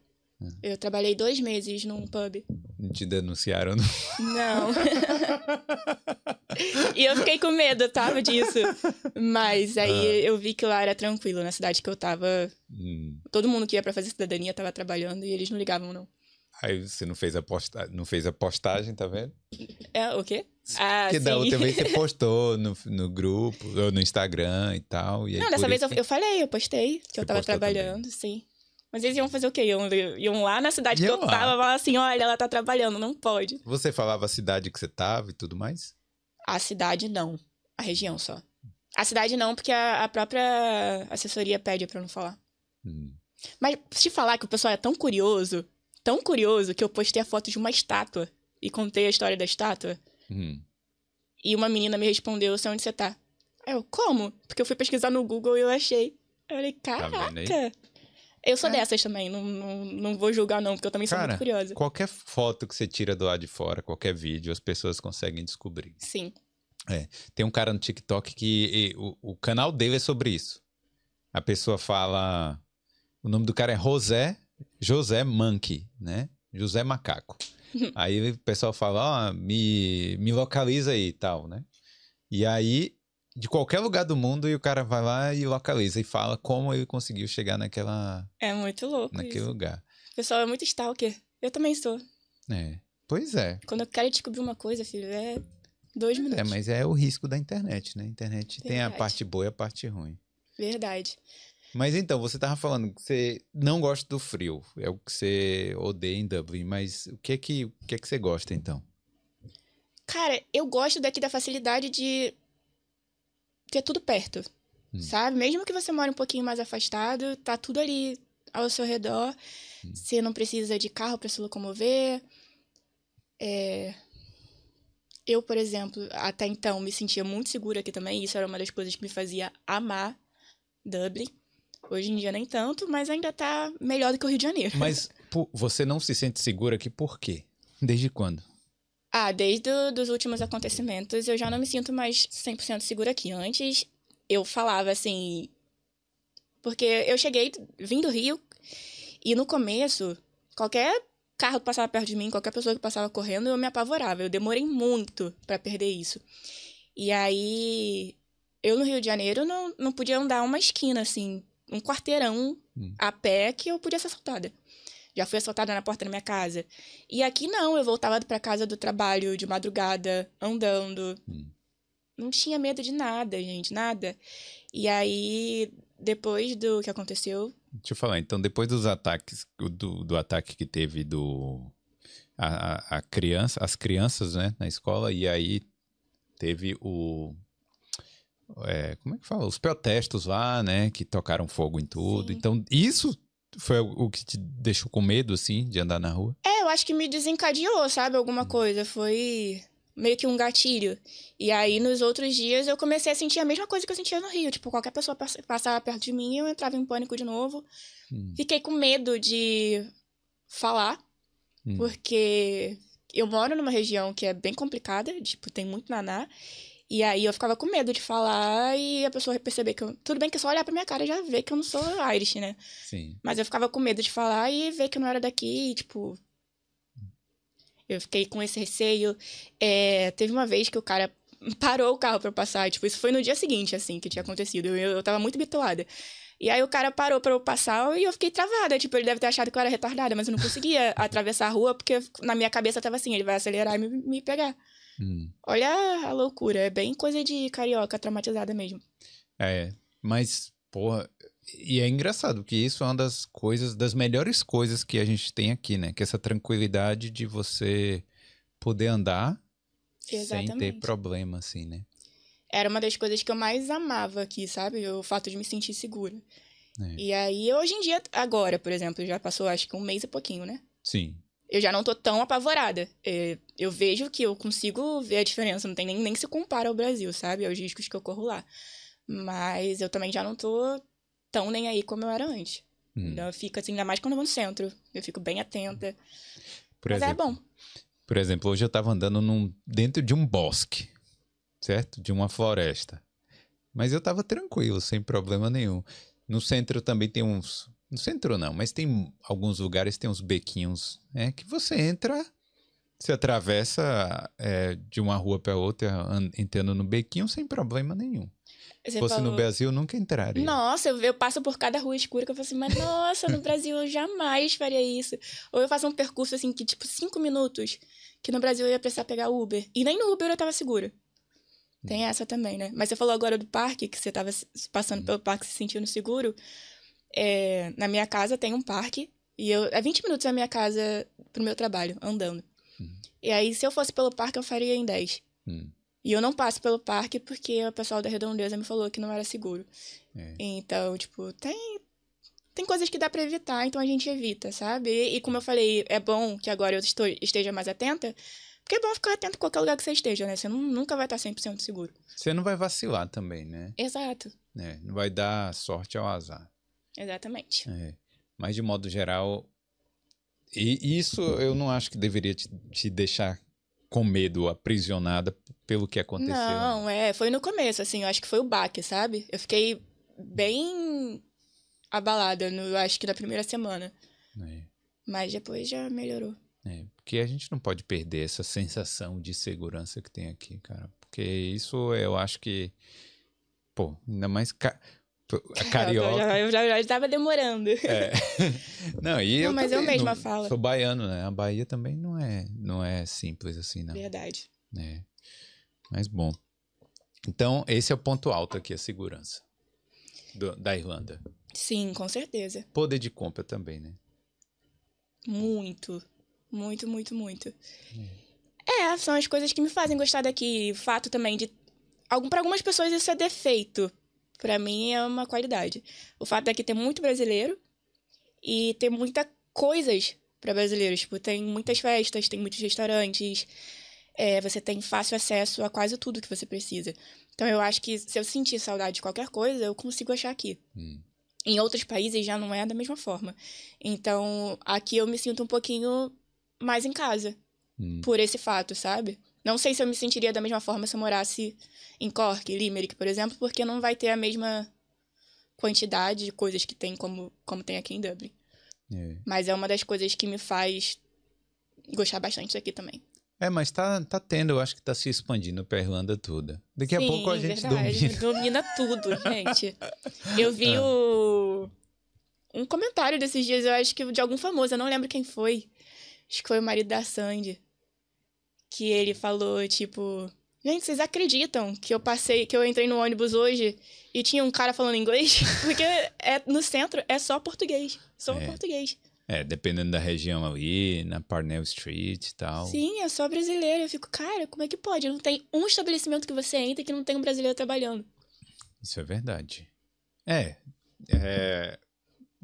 Eu trabalhei dois meses num pub. Te denunciaram? Não. Não. e eu fiquei com medo, tava disso. Mas aí ah. eu vi que lá era tranquilo, na cidade que eu tava. Hum. Todo mundo que ia pra fazer cidadania tava trabalhando e eles não ligavam, não. Aí você não fez a, posta... não fez a postagem, tá vendo? É, o quê? Ah, Porque sim. da outra vez você <laughs> postou no, no grupo, ou no Instagram e tal. E não, dessa vez eu, eu falei, eu postei que você eu tava trabalhando, também. sim. Mas eles iam fazer o quê? Iam, iam lá na cidade iam que eu lá. tava, falar assim, olha, ela tá trabalhando, não pode. Você falava a cidade que você tava e tudo mais? A cidade não, a região só. A cidade não, porque a, a própria assessoria pede pra não falar. Hum. Mas te falar que o pessoal é tão curioso, tão curioso, que eu postei a foto de uma estátua e contei a história da estátua. Hum. E uma menina me respondeu, sei onde você tá. Eu, como? Porque eu fui pesquisar no Google e eu achei. Eu falei, tá caraca. Tá eu sou é. dessas também, não, não, não vou julgar não, porque eu também sou Cara, muito curiosa. qualquer foto que você tira do lado de fora, qualquer vídeo, as pessoas conseguem descobrir. Sim. É, tem um cara no TikTok que e, o, o canal dele é sobre isso. A pessoa fala... O nome do cara é José, José Monkey, né? José Macaco. aí o pessoal fala, ó, oh, me, me localiza aí e tal, né? E aí de qualquer lugar do mundo e o cara vai lá e localiza e fala como ele conseguiu chegar naquela. É muito louco. Naquele isso. lugar. O pessoal é muito stalker. Eu também sou. É. Pois é. Quando eu quero descobrir uma coisa, filho, é dois é, minutos. É, mas é o risco da internet, né? A internet Verdade. tem a parte boa e a parte ruim. Verdade. Mas então, você tava falando que você não gosta do frio. É o que você odeia em Dublin. Mas o que é que, o que, é que você gosta, então? Cara, eu gosto daqui da facilidade de ter tudo perto, hum. sabe? Mesmo que você mora um pouquinho mais afastado, tá tudo ali ao seu redor. Hum. Você não precisa de carro para se locomover. É... Eu, por exemplo, até então me sentia muito segura aqui também. Isso era uma das coisas que me fazia amar Dublin. Hoje em dia nem tanto, mas ainda tá melhor do que o Rio de Janeiro. Mas você não se sente segura aqui por quê? Desde quando? Ah, desde os últimos acontecimentos, eu já não me sinto mais 100% segura aqui. Antes, eu falava assim. Porque eu cheguei, vim do Rio, e no começo, qualquer carro que passava perto de mim, qualquer pessoa que passava correndo, eu me apavorava. Eu demorei muito para perder isso. E aí, eu no Rio de Janeiro não, não podia andar uma esquina, assim, um quarteirão hum. a pé que eu podia ser assaltada. Já fui assaltada na porta da minha casa. E aqui não, eu voltava para casa do trabalho de madrugada, andando. Hum. Não tinha medo de nada, gente, nada. E aí, depois do que aconteceu. Deixa eu falar, então, depois dos ataques, do, do ataque que teve do. A, a, a criança, as crianças, né, na escola, e aí teve o. É, como é que fala? Os protestos lá, né? Que tocaram fogo em tudo. Sim. Então, isso foi o que te deixou com medo, assim, de andar na rua? É, eu acho que me desencadeou, sabe? Alguma hum. coisa. Foi meio que um gatilho. E aí, nos outros dias, eu comecei a sentir a mesma coisa que eu sentia no Rio. Tipo, qualquer pessoa passava perto de mim, eu entrava em pânico de novo. Hum. Fiquei com medo de falar, hum. porque eu moro numa região que é bem complicada, tipo, tem muito naná. E aí eu ficava com medo de falar e a pessoa perceber que eu. Tudo bem que é só olhar pra minha cara e já ver que eu não sou Irish, né? Sim. Mas eu ficava com medo de falar e ver que eu não era daqui, e, tipo. Eu fiquei com esse receio. É, teve uma vez que o cara <laughs> parou o carro para passar. Tipo, isso foi no dia seguinte, assim, que tinha acontecido. Eu, eu tava muito bitolada. E aí o cara parou pra eu passar e eu fiquei travada. Tipo, ele deve ter achado que eu era retardada, mas eu não conseguia atravessar a rua porque na minha cabeça tava assim: ele vai acelerar e me, me pegar. Hum. Olha a loucura, é bem coisa de carioca traumatizada mesmo. É, mas, porra, e é engraçado, porque isso é uma das coisas, das melhores coisas que a gente tem aqui, né? Que é essa tranquilidade de você poder andar Exatamente. sem ter problema, assim, né? Era uma das coisas que eu mais amava aqui, sabe? O fato de me sentir segura. É. E aí, hoje em dia, agora, por exemplo, já passou acho que um mês e pouquinho, né? Sim eu já não tô tão apavorada. É, eu vejo que eu consigo ver a diferença, não tem nem, nem se compara ao Brasil, sabe? Aos riscos que eu corro lá. Mas eu também já não tô tão nem aí como eu era antes. Hum. Então eu fico assim, ainda mais quando eu vou no centro. Eu fico bem atenta. Por Mas é exemplo, é bom. Por exemplo, hoje eu tava andando num, dentro de um bosque, certo? De uma floresta. Mas eu tava tranquilo, sem problema nenhum. No centro também tem uns No centro não, mas tem alguns lugares tem uns bequinhos, é que você entra, você atravessa é, de uma rua para outra an- entrando no bequinho sem problema nenhum. Você Se fosse falou- no Brasil, eu nunca entraria. Nossa, eu, eu passo por cada rua escura que eu falo assim, mas nossa, no Brasil eu jamais faria isso. Ou eu faço um percurso assim que, tipo, cinco minutos, que no Brasil eu ia precisar pegar Uber. E nem no Uber eu tava segura. Tem essa também, né? Mas você falou agora do parque, que você tava passando pelo parque se sentindo seguro. É, na minha casa tem um parque, e eu. É 20 minutos da minha casa pro meu trabalho, andando. E aí, se eu fosse pelo parque, eu faria em 10. Hum, E eu não passo pelo parque porque o pessoal da Redondeza me falou que não era seguro. é. Então, tipo, tem. Tem coisas que dá pra evitar, então a gente evita, sabe? E, e como eu falei, é bom que agora eu estou, esteja mais atenta, porque é bom ficar atento em qualquer lugar que você esteja, né? Você não- nunca vai estar 100% seguro. Você não vai vacilar também, né? Exato. É, não vai dar sorte ao azar. Exatamente. É. Mas de modo geral, e isso eu não acho que deveria te, te deixar com medo, aprisionada pelo que aconteceu. Não, é, foi no começo, assim, eu acho que foi o baque, sabe? Eu fiquei bem abalada, no, eu acho que na primeira semana. É, Mas depois já melhorou. é. Porque a gente não pode perder essa sensação de segurança que tem aqui, cara. Porque isso eu acho que. Pô, ainda mais. Ca... A carioca. Eu já, eu já, já tava demorando. É. <laughs> Não, e Não, eu mas eu também mesma não- falo. Sou baiano, né? A Bahia também não é, não é simples assim, não. Verdade. É. Mas bom. Então, esse é o ponto alto aqui, a segurança do- da Irlanda. Sim, com certeza. Poder de compra também, né? Muito. Muito, muito, muito. É, são as coisas que me fazem gostar daqui. O fato também de. Algum, para algumas pessoas isso é defeito. Pra mim é uma qualidade. O fato daqui ter muito brasileiro e ter muitas coisas pra brasileiros. Tipo, tem muitas festas, tem muitos restaurantes. é, você tem fácil acesso a quase tudo que você precisa. Então eu acho que se eu sentir saudade de qualquer coisa, eu consigo achar aqui. Hum. Em outros países já não é da mesma forma. Então, aqui eu me sinto um pouquinho mais em casa, Hum. por esse fato, sabe? Não sei se eu me sentiria da mesma forma se eu morasse em Cork, Limerick, por exemplo, porque não vai ter a mesma quantidade de coisas que tem como, como tem aqui em Dublin. É. Mas é uma das coisas que me faz gostar bastante daqui também. É, mas tá, tá tendo, eu acho que tá se expandindo pra Irlanda toda. Daqui a Sim, pouco a gente verdade. domina. <laughs> Domina tudo, gente. Eu vi Ah. o... um comentário desses dias, eu acho que de algum famoso, eu não lembro quem foi. Acho que foi o marido da Sandy. Que ele falou, tipo... Gente, vocês acreditam que eu passei, que eu entrei no ônibus hoje e tinha um cara falando inglês? <laughs> Porque é, no centro é só português. Só É. português. É, dependendo da região ali, na Parnell Street e tal. Sim, é só brasileiro. Eu fico, cara, como é que pode? Não tem um estabelecimento que você entra que não tem um brasileiro trabalhando. Isso é verdade. É, é.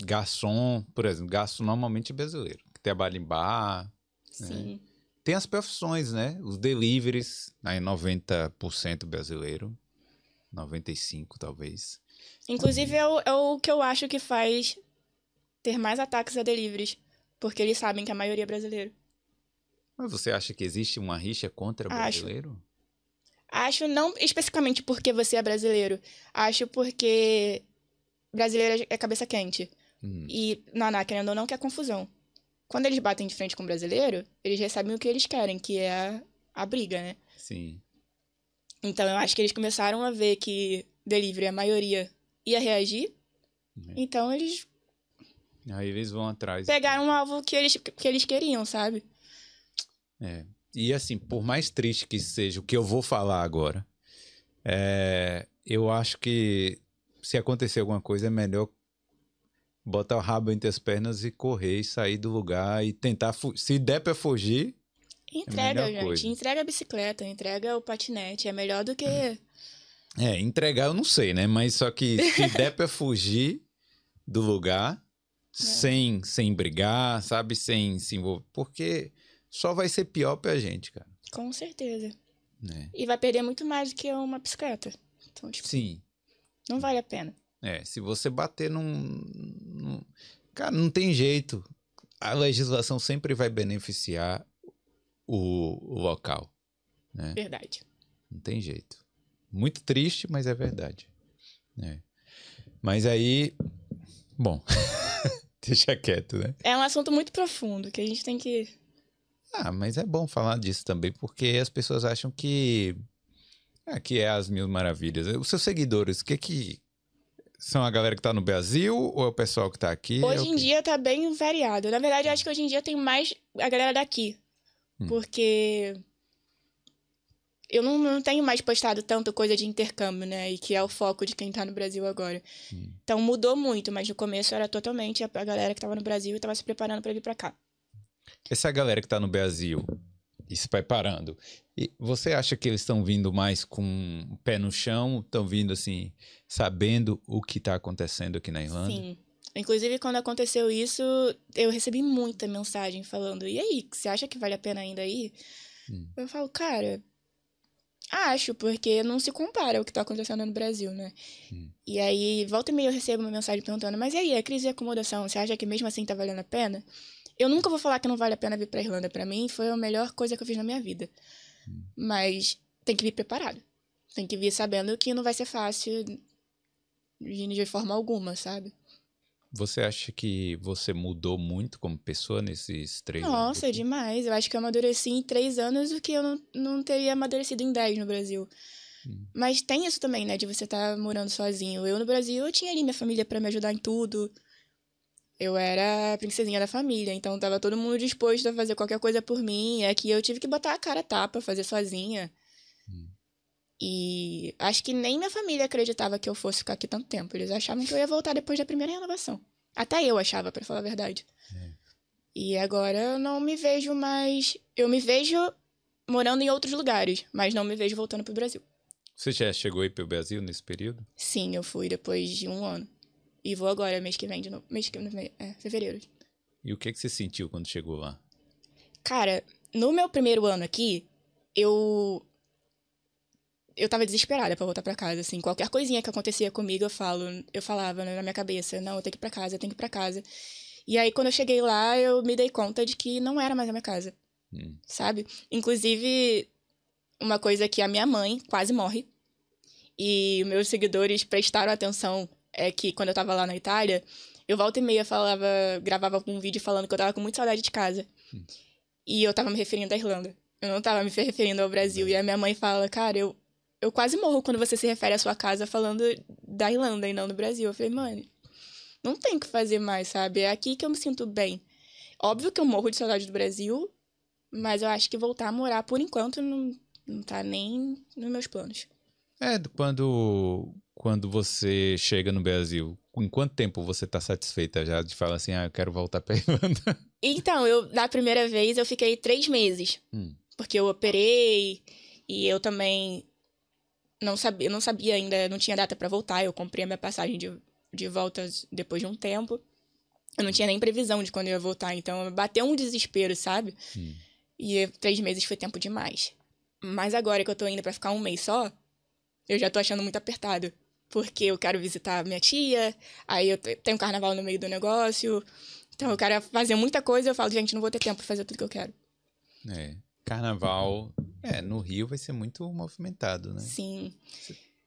Garçom, por exemplo, garçom normalmente é brasileiro. Que trabalha em bar. Sim. Tem as profissões, né? Os deliveries, aí 90% brasileiro. 95% talvez. Inclusive, é o, é o que eu acho que faz ter mais ataques a deliveries. Porque eles sabem que a maioria é brasileiro. Mas você acha que existe uma rixa contra Acho. brasileiro? Acho não especificamente porque você é brasileiro. Acho porque brasileiro é cabeça quente. Hum, E Naná, querendo ou não, que é confusão. Quando eles batem de frente com o brasileiro, eles recebem o que eles querem, que é a, a briga, né? sim. Então eu acho que eles começaram a ver que delivery, a maioria, ia reagir. É. Então eles Aí eles vão atrás. pegaram um alvo que eles, que eles queriam, sabe? É. E assim, por mais triste que seja o que eu vou falar agora, é, eu acho que se acontecer alguma coisa é melhor botar o rabo entre as pernas e correr e sair do lugar e tentar. Se der pra fugir, Entrega, melhor gente. coisa. Entrega a bicicleta, entrega o patinete. É melhor do que. é, entregar eu não sei, né? Mas só que se <laughs> der pra fugir do lugar sem, sem brigar, sabe? Sem se envolver. Porque só vai ser pior pra gente, cara. Com certeza. Né? E vai perder muito mais do que uma bicicleta. Então, tipo, Sim. não vale a pena. É, se você bater num, num- Cara, não tem jeito. A legislação sempre vai beneficiar o, o local. Né? Verdade. Não tem jeito. Muito triste, mas é verdade. É. Mas aí. Bom. <laughs> Deixa quieto, né? É um assunto muito profundo que a gente tem que. Ah, mas é bom falar disso também, porque as pessoas acham que. Ah, que é as mil maravilhas. Os seus seguidores, o que que. São a galera que tá no Brasil ou é o pessoal que tá aqui? É Hoje em dia tá bem variado. Na verdade, eu acho que hoje em dia tem mais a galera daqui. Hum. Porque eu não, não tenho mais postado tanto coisa de intercâmbio, né? E que é o foco de quem tá no Brasil agora. Hum. Então mudou muito, mas no começo era totalmente a galera que tava no Brasil e tava se preparando pra vir pra cá. Essa galera que tá no Brasil e se preparando, e você acha que eles estão vindo mais com o pé no chão? Estão vindo assim, sabendo o que tá acontecendo aqui na Irlanda? Sim. Inclusive, quando aconteceu isso, eu recebi muita mensagem falando: e aí, você acha que vale a pena ainda ir? Hum. Eu falo, cara, acho, porque não se compara ao que tá acontecendo no Brasil, né? Hum. E aí, volta e meia eu recebo uma mensagem perguntando: mas e aí, a crise de acomodação, você acha que mesmo assim tá valendo a pena? Eu nunca vou falar que não vale a pena vir pra Irlanda. Pra mim, foi a melhor coisa que eu fiz na minha vida. Hum. Mas tem que vir preparado. Tem que vir sabendo que não vai ser fácil de forma alguma, sabe? Você acha que você mudou muito como pessoa nesses três anos? Nossa, aqui? demais. Eu acho que eu amadureci em três anos o que eu não, não teria amadurecido em dez no Brasil. Hum. Mas tem isso também, né? De você estar morando sozinho. Eu no Brasil, eu tinha ali minha família pra me ajudar em tudo. Eu era a princesinha da família, então tava todo mundo disposto a fazer qualquer coisa por mim. É que eu tive que botar a cara tapa, fazer sozinha. Hum. E acho que nem minha família acreditava que eu fosse ficar aqui tanto tempo. Eles achavam que eu ia voltar depois da primeira renovação. Até eu achava, pra falar a verdade. É. E agora eu não me vejo mais. Eu me vejo morando em outros lugares, mas não me vejo voltando pro Brasil. Você já chegou aí pro Brasil nesse período? Sim, eu fui depois de um ano. E vou agora, mês que vem de novo. Mês que vem, é, fevereiro. E o que, que você sentiu quando chegou lá? Cara, no meu primeiro ano aqui, eu. Eu tava desesperada pra voltar pra casa, assim. Qualquer coisinha que acontecia comigo, eu falo, eu falava né, na minha cabeça, não, eu tenho que ir pra casa, eu tenho que ir pra casa. E aí, quando eu cheguei lá, eu me dei conta de que não era mais a minha casa, Hum. sabe? Inclusive, uma coisa que a minha mãe quase morre. E meus seguidores prestaram atenção é que quando eu tava lá na Itália, eu volta e meia falava, gravava um vídeo falando que eu tava com muita saudade de casa. Hum. E eu tava me referindo à Irlanda. Eu não tava me referindo ao Brasil. E a minha mãe fala, cara, eu, eu quase morro quando você se refere à sua casa falando da Irlanda e não do Brasil. Eu falei, mãe, não tem o que fazer mais, sabe? É aqui que eu me sinto bem. Óbvio que eu morro de saudade do Brasil, mas eu acho que voltar a morar, por enquanto, não, não tá nem nos meus planos. É, quando, quando você chega no Brasil, em quanto tempo você tá satisfeita já de falar assim, ah, eu quero voltar pra Irlanda? <laughs> Então, eu, da primeira vez, eu fiquei três meses. Hum. Porque eu operei e eu também não sabia, não sabia ainda, não tinha data pra voltar. Eu comprei a minha passagem de, de volta depois de um tempo. Eu não tinha nem previsão de quando eu ia voltar, então bateu um desespero, sabe? Hum. E três meses foi tempo demais. Mas agora que eu tô indo pra ficar um mês só, eu já tô achando muito apertado. Porque eu quero visitar minha tia, aí eu te- tenho carnaval no meio do negócio. Então eu quero fazer muita coisa eu falo, gente, não vou ter tempo pra fazer tudo que eu quero. É, carnaval, é, no Rio vai ser muito movimentado, né? Sim.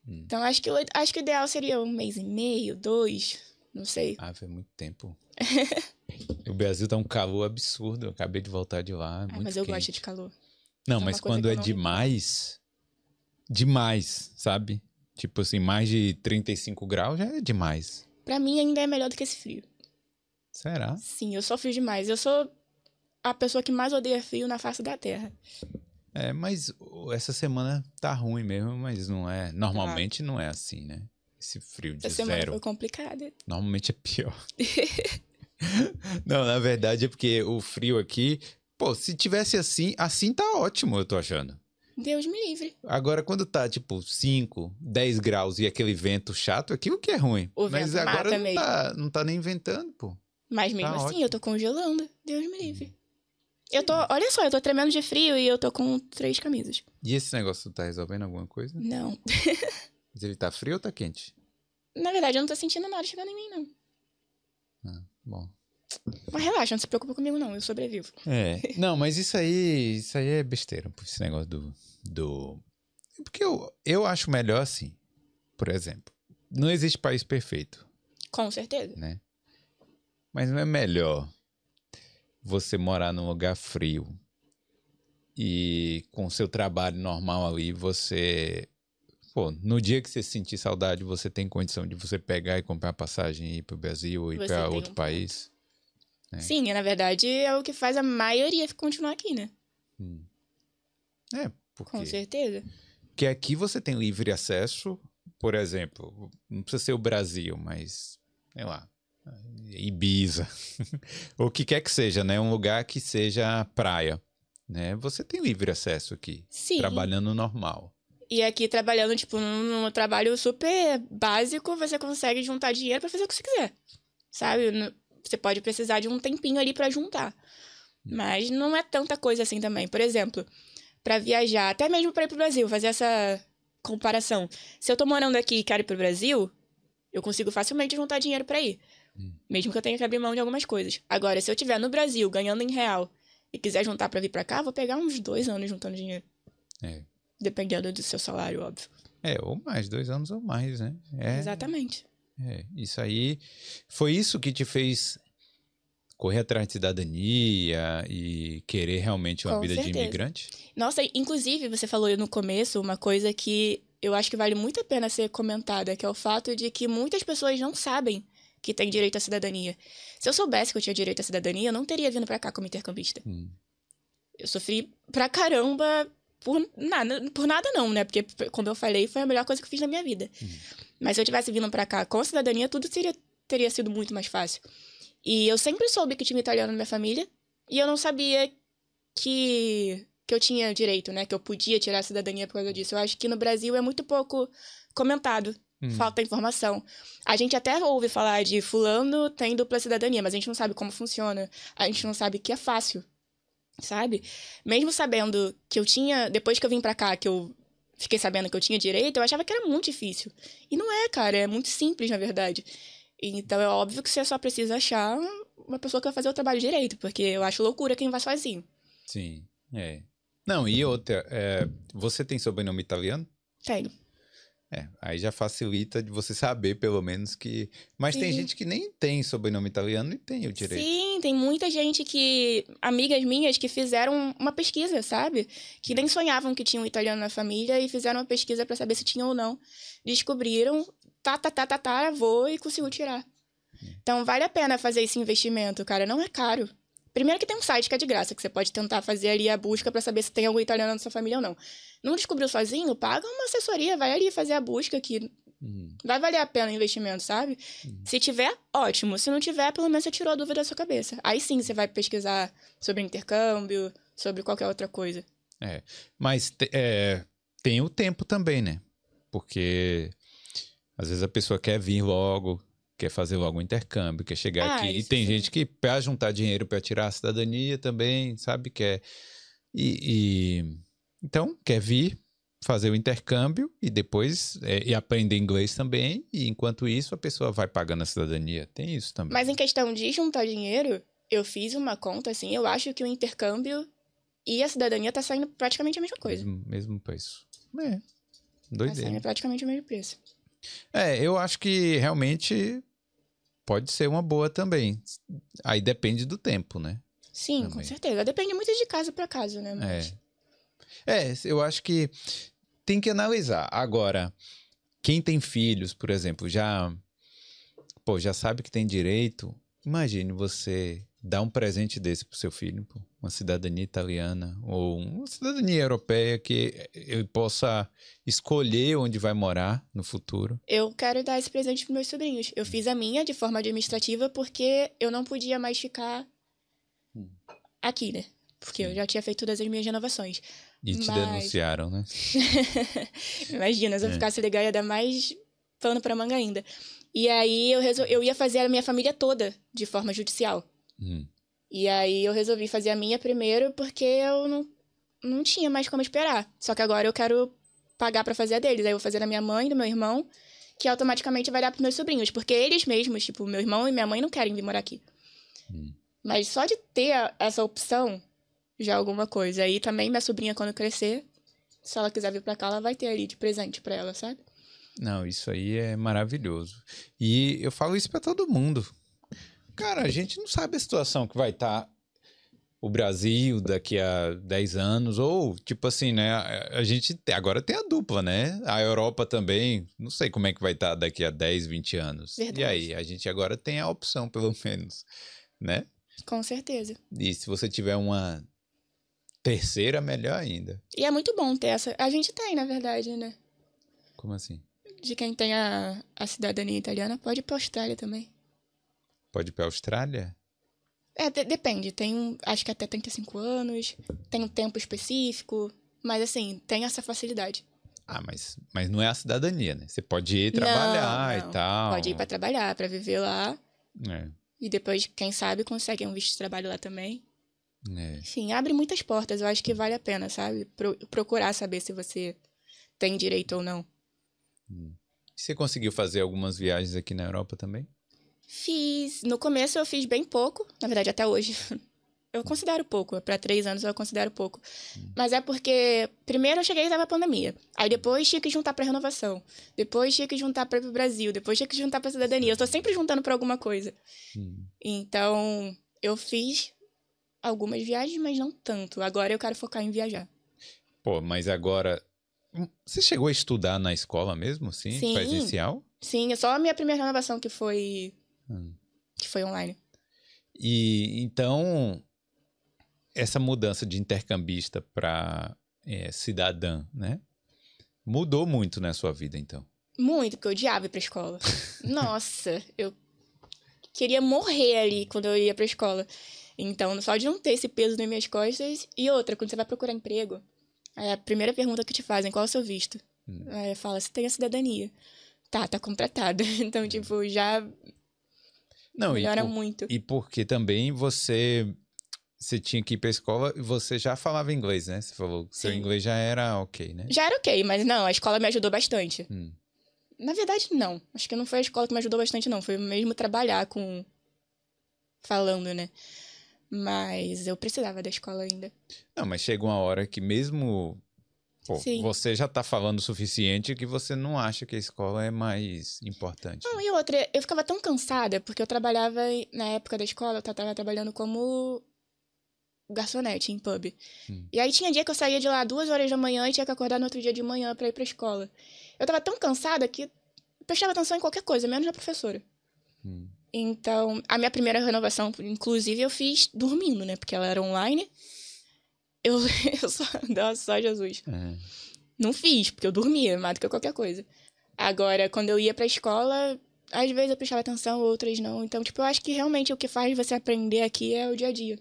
Hum. Então acho que, acho que o ideal seria um mês e meio, dois, não sei. Ah, foi muito tempo. <laughs> o Brasil tá um calor absurdo, eu acabei de voltar de lá, Ah, mas eu quente. gosto de calor. Não, É mas quando é demais, demais, sabe? Tipo assim, mais de 35 graus já é demais. Pra mim ainda é melhor do que esse frio. Será? Sim, eu sou frio demais. Eu sou a pessoa que mais odeia frio na face da Terra. É, mas essa semana tá ruim mesmo, mas não é. Normalmente não é assim, né? Esse frio de Essa semana zero. foi complicada. Normalmente é pior. <laughs> <laughs> não, na verdade é porque o frio aqui. Pô, se tivesse assim, assim tá ótimo, eu tô achando. Deus me livre. Agora, quando tá, tipo, 5, 10 graus e aquele vento chato, aquilo que é ruim. O Mas vento agora mata não mesmo. tá, não tá nem ventando, pô. Mas mesmo Tá assim, ótimo. eu tô congelando. Deus me livre. Eu tô. Olha só, eu tô tremendo de frio e eu tô com três camisas. E esse negócio tá resolvendo alguma coisa? Não. <laughs> Mas ele tá frio ou tá quente? Na verdade, eu não tô sentindo nada chegando em mim, não. Ah, bom. Mas relaxa, não se preocupa comigo, não. Eu sobrevivo. É. <laughs> Não, mas isso aí, isso aí é besteira, esse negócio do. do... Porque eu, eu acho melhor assim. Por exemplo, não existe país perfeito, Com certeza. né? Mas não é melhor você morar num lugar frio e com o seu trabalho normal ali, você. Pô, no dia que você sentir saudade, você tem condição de você pegar e comprar passagem e ir para o Brasil ou ir para outro um país? É. Sim, na verdade é o que faz a maioria continuar aqui, né? Hum. É, porque... Com certeza. Que aqui você tem livre acesso, por exemplo, não precisa ser o Brasil, mas, sei lá, Ibiza, <laughs> o que quer que seja, né? Um lugar que seja praia né? Você tem livre acesso aqui. Sim. Trabalhando normal. E aqui trabalhando, tipo, num, num trabalho super básico, você consegue juntar dinheiro para fazer o que você quiser. Sabe? Você pode precisar de um tempinho ali para juntar. Hum. Mas não é tanta coisa assim também. Por exemplo, para viajar, até mesmo para ir pro Brasil, fazer essa comparação. Se eu tô morando aqui e quero ir pro Brasil, eu consigo facilmente juntar dinheiro para ir. Hum. Mesmo que eu tenha que abrir mão de algumas coisas. Agora, se eu estiver no Brasil ganhando em real e quiser juntar para vir para cá, vou pegar uns dois anos juntando dinheiro. É. Dependendo do seu salário, óbvio. É, ou mais, dois anos ou mais, né? É, Exatamente. É, isso aí. Foi isso que te fez correr atrás de cidadania e querer realmente uma Com vida certeza. de imigrante? Nossa, inclusive, você falou no começo uma coisa que eu acho que vale muito a pena ser comentada, que é o fato de que muitas pessoas não sabem que tem direito à cidadania. Se eu soubesse que eu tinha direito à cidadania, eu não teria vindo para cá como intercambista. Hum. Eu sofri pra caramba por nada, por nada não, né? Porque, como eu falei, foi a melhor coisa que eu fiz na minha vida. Hum. Mas se eu tivesse vindo para cá com a cidadania, tudo seria, teria sido muito mais fácil. E eu sempre soube que tinha italiano na minha família, e eu não sabia que, que eu tinha direito, né? Que eu podia tirar a cidadania por causa disso. Eu acho que no Brasil é muito pouco comentado Hum. Falta informação. A gente até ouve falar de fulano tem dupla cidadania, mas a gente não sabe como funciona. A gente não sabe que é fácil. Sabe? Mesmo sabendo que eu tinha, depois que eu vim para cá, que eu fiquei sabendo que eu tinha direito, eu achava que era muito difícil. E não é, cara, é muito simples, na verdade. Então é óbvio que você só precisa achar uma pessoa que vai fazer o trabalho direito, porque eu acho loucura quem vai sozinho. Sim, é. Não, e outra, é, você tem sobrenome italiano? Tenho. É, aí já facilita de você saber, pelo menos, que. Mas Sim. tem gente que nem tem sobrenome italiano e tem o direito. Sim, tem muita gente que. Amigas minhas que fizeram uma pesquisa, sabe? Que nem sonhavam que tinha um italiano na família e fizeram uma pesquisa para saber se tinha ou não. Descobriram, tá, tá, tá, tá, tá, vou e conseguiu tirar. Então vale a pena fazer esse investimento, cara. Não é caro. Primeiro que tem um site que é de graça, que você pode tentar fazer ali a busca para saber se tem algum italiano na sua família ou não. Não descobriu sozinho? Paga uma assessoria, vai ali fazer a busca que uhum. vai valer a pena o investimento, sabe? Uhum. Se tiver, ótimo. Se não tiver, pelo menos você tirou a dúvida da sua cabeça. Aí sim você vai pesquisar sobre intercâmbio, sobre qualquer outra coisa. É, mas é, tem o tempo também, né? Porque às vezes a pessoa quer vir logo, quer fazer logo um intercâmbio, quer chegar ah, aqui. E tem sim. gente que, para juntar dinheiro para tirar a cidadania também, sabe? Quer. E, e, Então, quer vir fazer o intercâmbio e depois é, e aprender inglês também. E enquanto isso, a pessoa vai pagando a cidadania. Tem isso também. Mas em questão de juntar dinheiro, eu fiz uma conta, assim, eu acho que o intercâmbio e a cidadania tá saindo praticamente a mesma coisa. Mesmo, mesmo preço. É. Doideira. Tá saindo praticamente o mesmo preço. É, eu acho que realmente pode ser uma boa também. Aí depende do tempo, né? Sim, também. com certeza. Depende muito de caso para caso, né? Mas... É. é, eu acho que tem que analisar. Agora, quem tem filhos, por exemplo, já, pô, já sabe que tem direito. Imagine você dar um presente desse pro seu filho, pô, uma cidadania italiana ou uma cidadania europeia que ele possa escolher onde vai morar no futuro. Eu quero dar esse presente para meus sobrinhos. Eu fiz a minha de forma administrativa porque eu não podia mais ficar hum. aqui, né? Porque Sim. eu já tinha feito todas as minhas renovações. E te Mas... denunciaram, né? <laughs> Imagina, se eu é. ficasse legal ia dar mais pano para manga ainda. E aí eu, resol... eu ia fazer a minha família toda de forma judicial. Hum. E aí eu resolvi fazer a minha primeiro porque eu não, não tinha mais como esperar. Só que agora eu quero pagar para fazer a deles. Aí eu vou fazer a minha mãe, do meu irmão, que automaticamente vai dar pros meus sobrinhos. Porque eles mesmos, tipo, meu irmão e minha mãe não querem vir morar aqui. Hum. Mas só de ter essa opção já é alguma coisa. Aí também minha sobrinha, quando crescer, se ela quiser vir pra cá, ela vai ter ali de presente pra ela, sabe? Não, isso aí é maravilhoso. E eu falo isso para todo mundo. Cara, a gente não sabe a situação que vai estar o Brasil daqui a 10 anos, ou tipo assim, né? A, gente te- agora tem a dupla, né? A Europa também, não sei como é que vai estar daqui a 10, 20 anos. Verdade. E aí, a gente agora tem a opção, pelo <laughs> menos, né? Com certeza. E se você tiver uma terceira, melhor ainda. E é muito bom ter essa. A gente tem, na verdade, né? Como assim? De quem tem a, a cidadania italiana, pode ir pra Austrália também. Pode ir pra Austrália? É, de- depende. Tem, um- acho que até 35 anos, tem um tempo específico, mas assim, tem essa facilidade. Ah, mas, mas não é a cidadania, né? Você pode ir trabalhar não. e tal. Pode ir pra trabalhar, pra viver lá, É, e depois, quem sabe, consegue um visto de trabalho lá também. é. Enfim, abre muitas portas. Eu acho que vale a pena, sabe? Pro- procurar saber se você tem direito ou não. Você conseguiu fazer algumas viagens aqui na Europa também? Fiz. No começo eu fiz bem pouco, na verdade, até hoje. <laughs> Eu considero pouco, para três anos eu considero pouco. Mas é porque, primeiro eu cheguei e tava a pandemia. Aí depois tinha que juntar pra renovação. Depois tinha que juntar pra ir pro Brasil. Depois tinha que juntar pra cidadania. Eu tô sempre juntando pra alguma coisa. Hum. Então, eu fiz algumas viagens, mas não tanto. Agora eu quero focar em viajar. Pô, mas agora. hum, Você chegou a estudar na escola mesmo, sim? Sim. Presencial? Sim, é só a minha primeira renovação que foi Hum. que foi online. E então, essa mudança de intercambista para cidadã, né? Mudou muito na sua vida, então. Muito, porque eu odiava ir pra escola. <laughs> Nossa, eu queria morrer ali quando eu ia pra escola. Então, só de não ter esse peso nas minhas costas. E outra, quando você vai procurar emprego, aí a primeira pergunta que te fazem, qual é o seu visto? Hum. Aí fala, você tem a cidadania. Tá, tá contratado. <laughs> Então, tipo, já Não, e, melhora por- muito. e porque também você você tinha que ir para escola e você já falava inglês, né? Você falou que seu inglês já era ok, né? Já era ok, mas não, a escola me ajudou bastante. Hum. Na verdade, não. Acho que não foi a escola que me ajudou bastante, não. Foi mesmo trabalhar com. falando, né? Mas eu precisava da escola ainda. Não, mas chega uma hora que mesmo pô, você já tá falando o suficiente que você não acha que a escola é mais importante. Não, e outra, eu ficava tão cansada, porque eu trabalhava, na época da escola, eu tava trabalhando como garçonete em pub. Hum. E aí tinha dia que eu saía de lá duas horas da manhã e tinha que acordar no outro dia de manhã pra ir pra escola. Eu tava tão cansada que prestava atenção em qualquer coisa, menos na professora. Hum. Então, a minha primeira renovação, inclusive, eu fiz dormindo, né? Porque ela era online. Eu, <laughs> eu só, nossa, só Jesus. É. Não fiz, porque eu dormia mais do que qualquer coisa. Agora, quando eu ia pra escola, às vezes eu prestava atenção, outras não. Então, tipo, eu acho que realmente o que faz você aprender aqui é o dia a dia,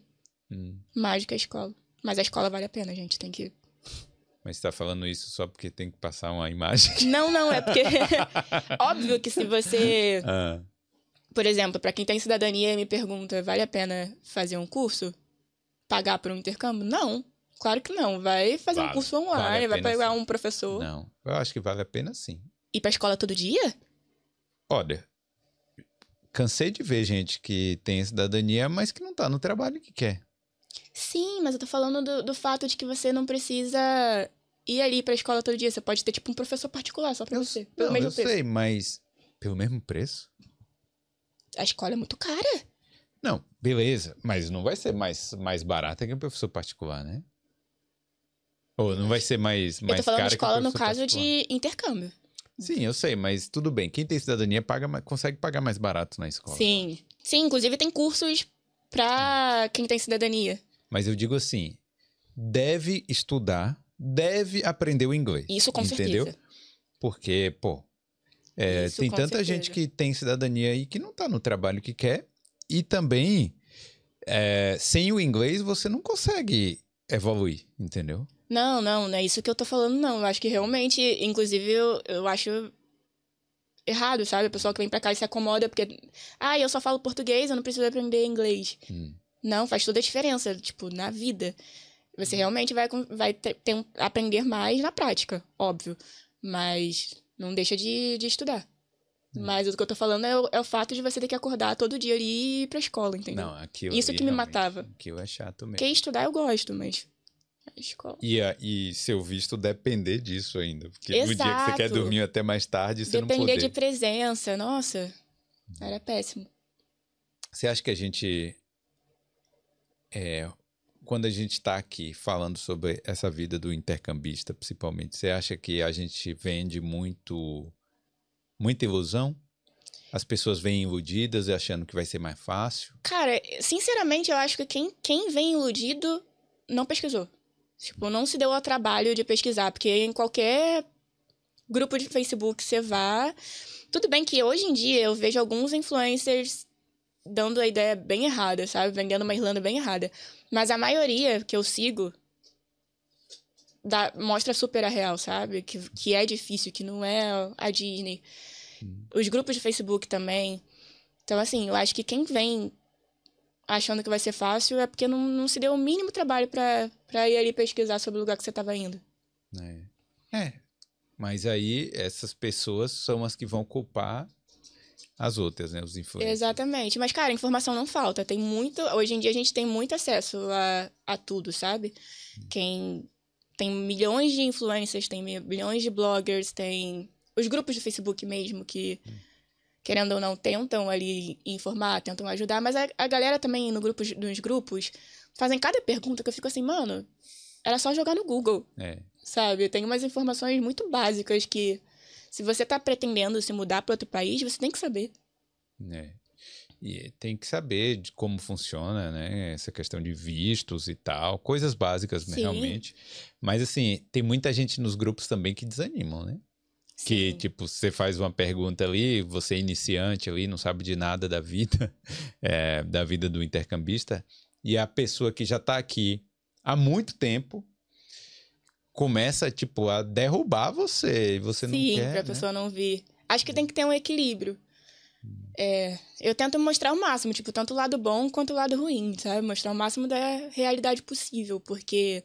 Hum. mais do que a escola. Mas a escola vale a pena, gente, tem que... Mas você tá falando isso só porque tem que passar uma imagem. <laughs> Não, não, é porque... <laughs> Óbvio que se você... Ah, Por exemplo, pra quem tem cidadania e me pergunta, vale a pena fazer um curso? Pagar por um intercâmbio? Não. Claro que não. Vai fazer um Vale. curso Vale a online, vai pena pegar sim. um professor. não. Eu acho que vale a pena sim. Ir pra escola todo dia? Olha, cansei de ver gente que tem cidadania, mas que não tá no trabalho que quer. Sim, mas eu tô falando do, do fato de que você não precisa ir ali pra escola todo dia. Você pode ter, tipo, um professor particular só pra Eu, você. Pelo não, mesmo eu preço. sei, mas pelo mesmo preço? A escola é muito cara. Não, beleza, mas não vai ser mais, mais barata que um professor particular, né? Ou não vai ser mais, mais eu tô falando de escola no caso de intercâmbio. Sim, eu sei, mas tudo bem. Quem tem cidadania paga, consegue pagar mais barato na escola. Sim. Sim, inclusive tem cursos pra quem tem cidadania. Mas eu digo assim, deve estudar, deve aprender o inglês. Isso com entendeu? certeza. Porque, pô, é, Isso, tem tanta certeza. gente que tem cidadania aí que não tá no trabalho que quer. E também, é, sem o inglês, você não consegue evoluir, entendeu? Não, não, não é isso que eu tô falando, não. Eu acho que realmente, inclusive, eu, eu acho errado, sabe? O pessoal que vem pra cá e se acomoda porque, ah, eu só falo português, eu não preciso aprender inglês. Hum. Não, faz toda a diferença, tipo, na vida. Você realmente vai, vai ter, ter aprender mais na prática, óbvio. Mas não deixa de, de estudar. Mas o que eu tô falando é o, é o fato de você ter que acordar todo dia ali e ir pra escola, entendeu? Não, aquilo Isso que me matava. Aquilo é chato mesmo. Porque estudar eu gosto, mas a escola... E, a- e seu visto depender disso ainda. Porque no dia que você quer Exato. dormir até mais tarde, você não Depender de presença, nossa, era péssimo. Você acha que a gente. É, quando a gente está aqui falando sobre essa vida do intercambista, principalmente, você acha que a gente vende muito. muita ilusão? As pessoas vêm iludidas e achando que vai ser mais fácil? Cara, sinceramente, eu acho que quem, quem vem iludido não pesquisou. Tipo, não se deu ao trabalho de pesquisar, porque em qualquer grupo de Facebook você vá. Tudo bem que hoje em dia eu vejo alguns influencers dando a ideia bem errada, sabe? Vendendo uma Irlanda bem errada. Mas a maioria que eu sigo dá, mostra super a real, sabe? Que, que é difícil, que não é a Disney. Hum. Os grupos de Facebook também. Então, assim, eu acho que quem vem achando que vai ser fácil é porque não, não se deu o mínimo trabalho para ir ali pesquisar sobre o lugar que você estava indo. É. é. Mas aí essas pessoas são as que vão culpar as outras, né? Os influencers. Exatamente. Mas, cara, informação não falta. Tem muito. Hoje em dia a gente tem muito acesso a, a tudo, sabe? Hum. Quem tem milhões de influencers, tem milhões de bloggers, tem os grupos do Facebook mesmo que. Hum querendo ou não, tentam ali informar, tentam ajudar, mas a, a galera também no grupo, nos grupos fazem cada pergunta que eu fico assim, mano, era só jogar no Google. É. Sabe? Tem umas informações muito básicas que, se você tá pretendendo se mudar para outro país, você tem que saber. É. E tem que saber de como funciona, né? Essa questão de vistos e tal, coisas básicas Sim. realmente. Mas assim, tem muita gente nos grupos também que desanimam, né? Que, tipo, você faz uma pergunta ali, você é iniciante ali, não sabe de nada da vida, <laughs> é, da vida do intercambista, e a pessoa que já está aqui há muito tempo começa, tipo, a derrubar você, e você Sim, não quer, Sim, pra né? pessoa não vir. Acho que tem que ter um equilíbrio. É, eu tento mostrar o máximo, tipo, tanto o lado bom quanto o lado ruim, sabe? Mostrar o máximo da realidade possível, porque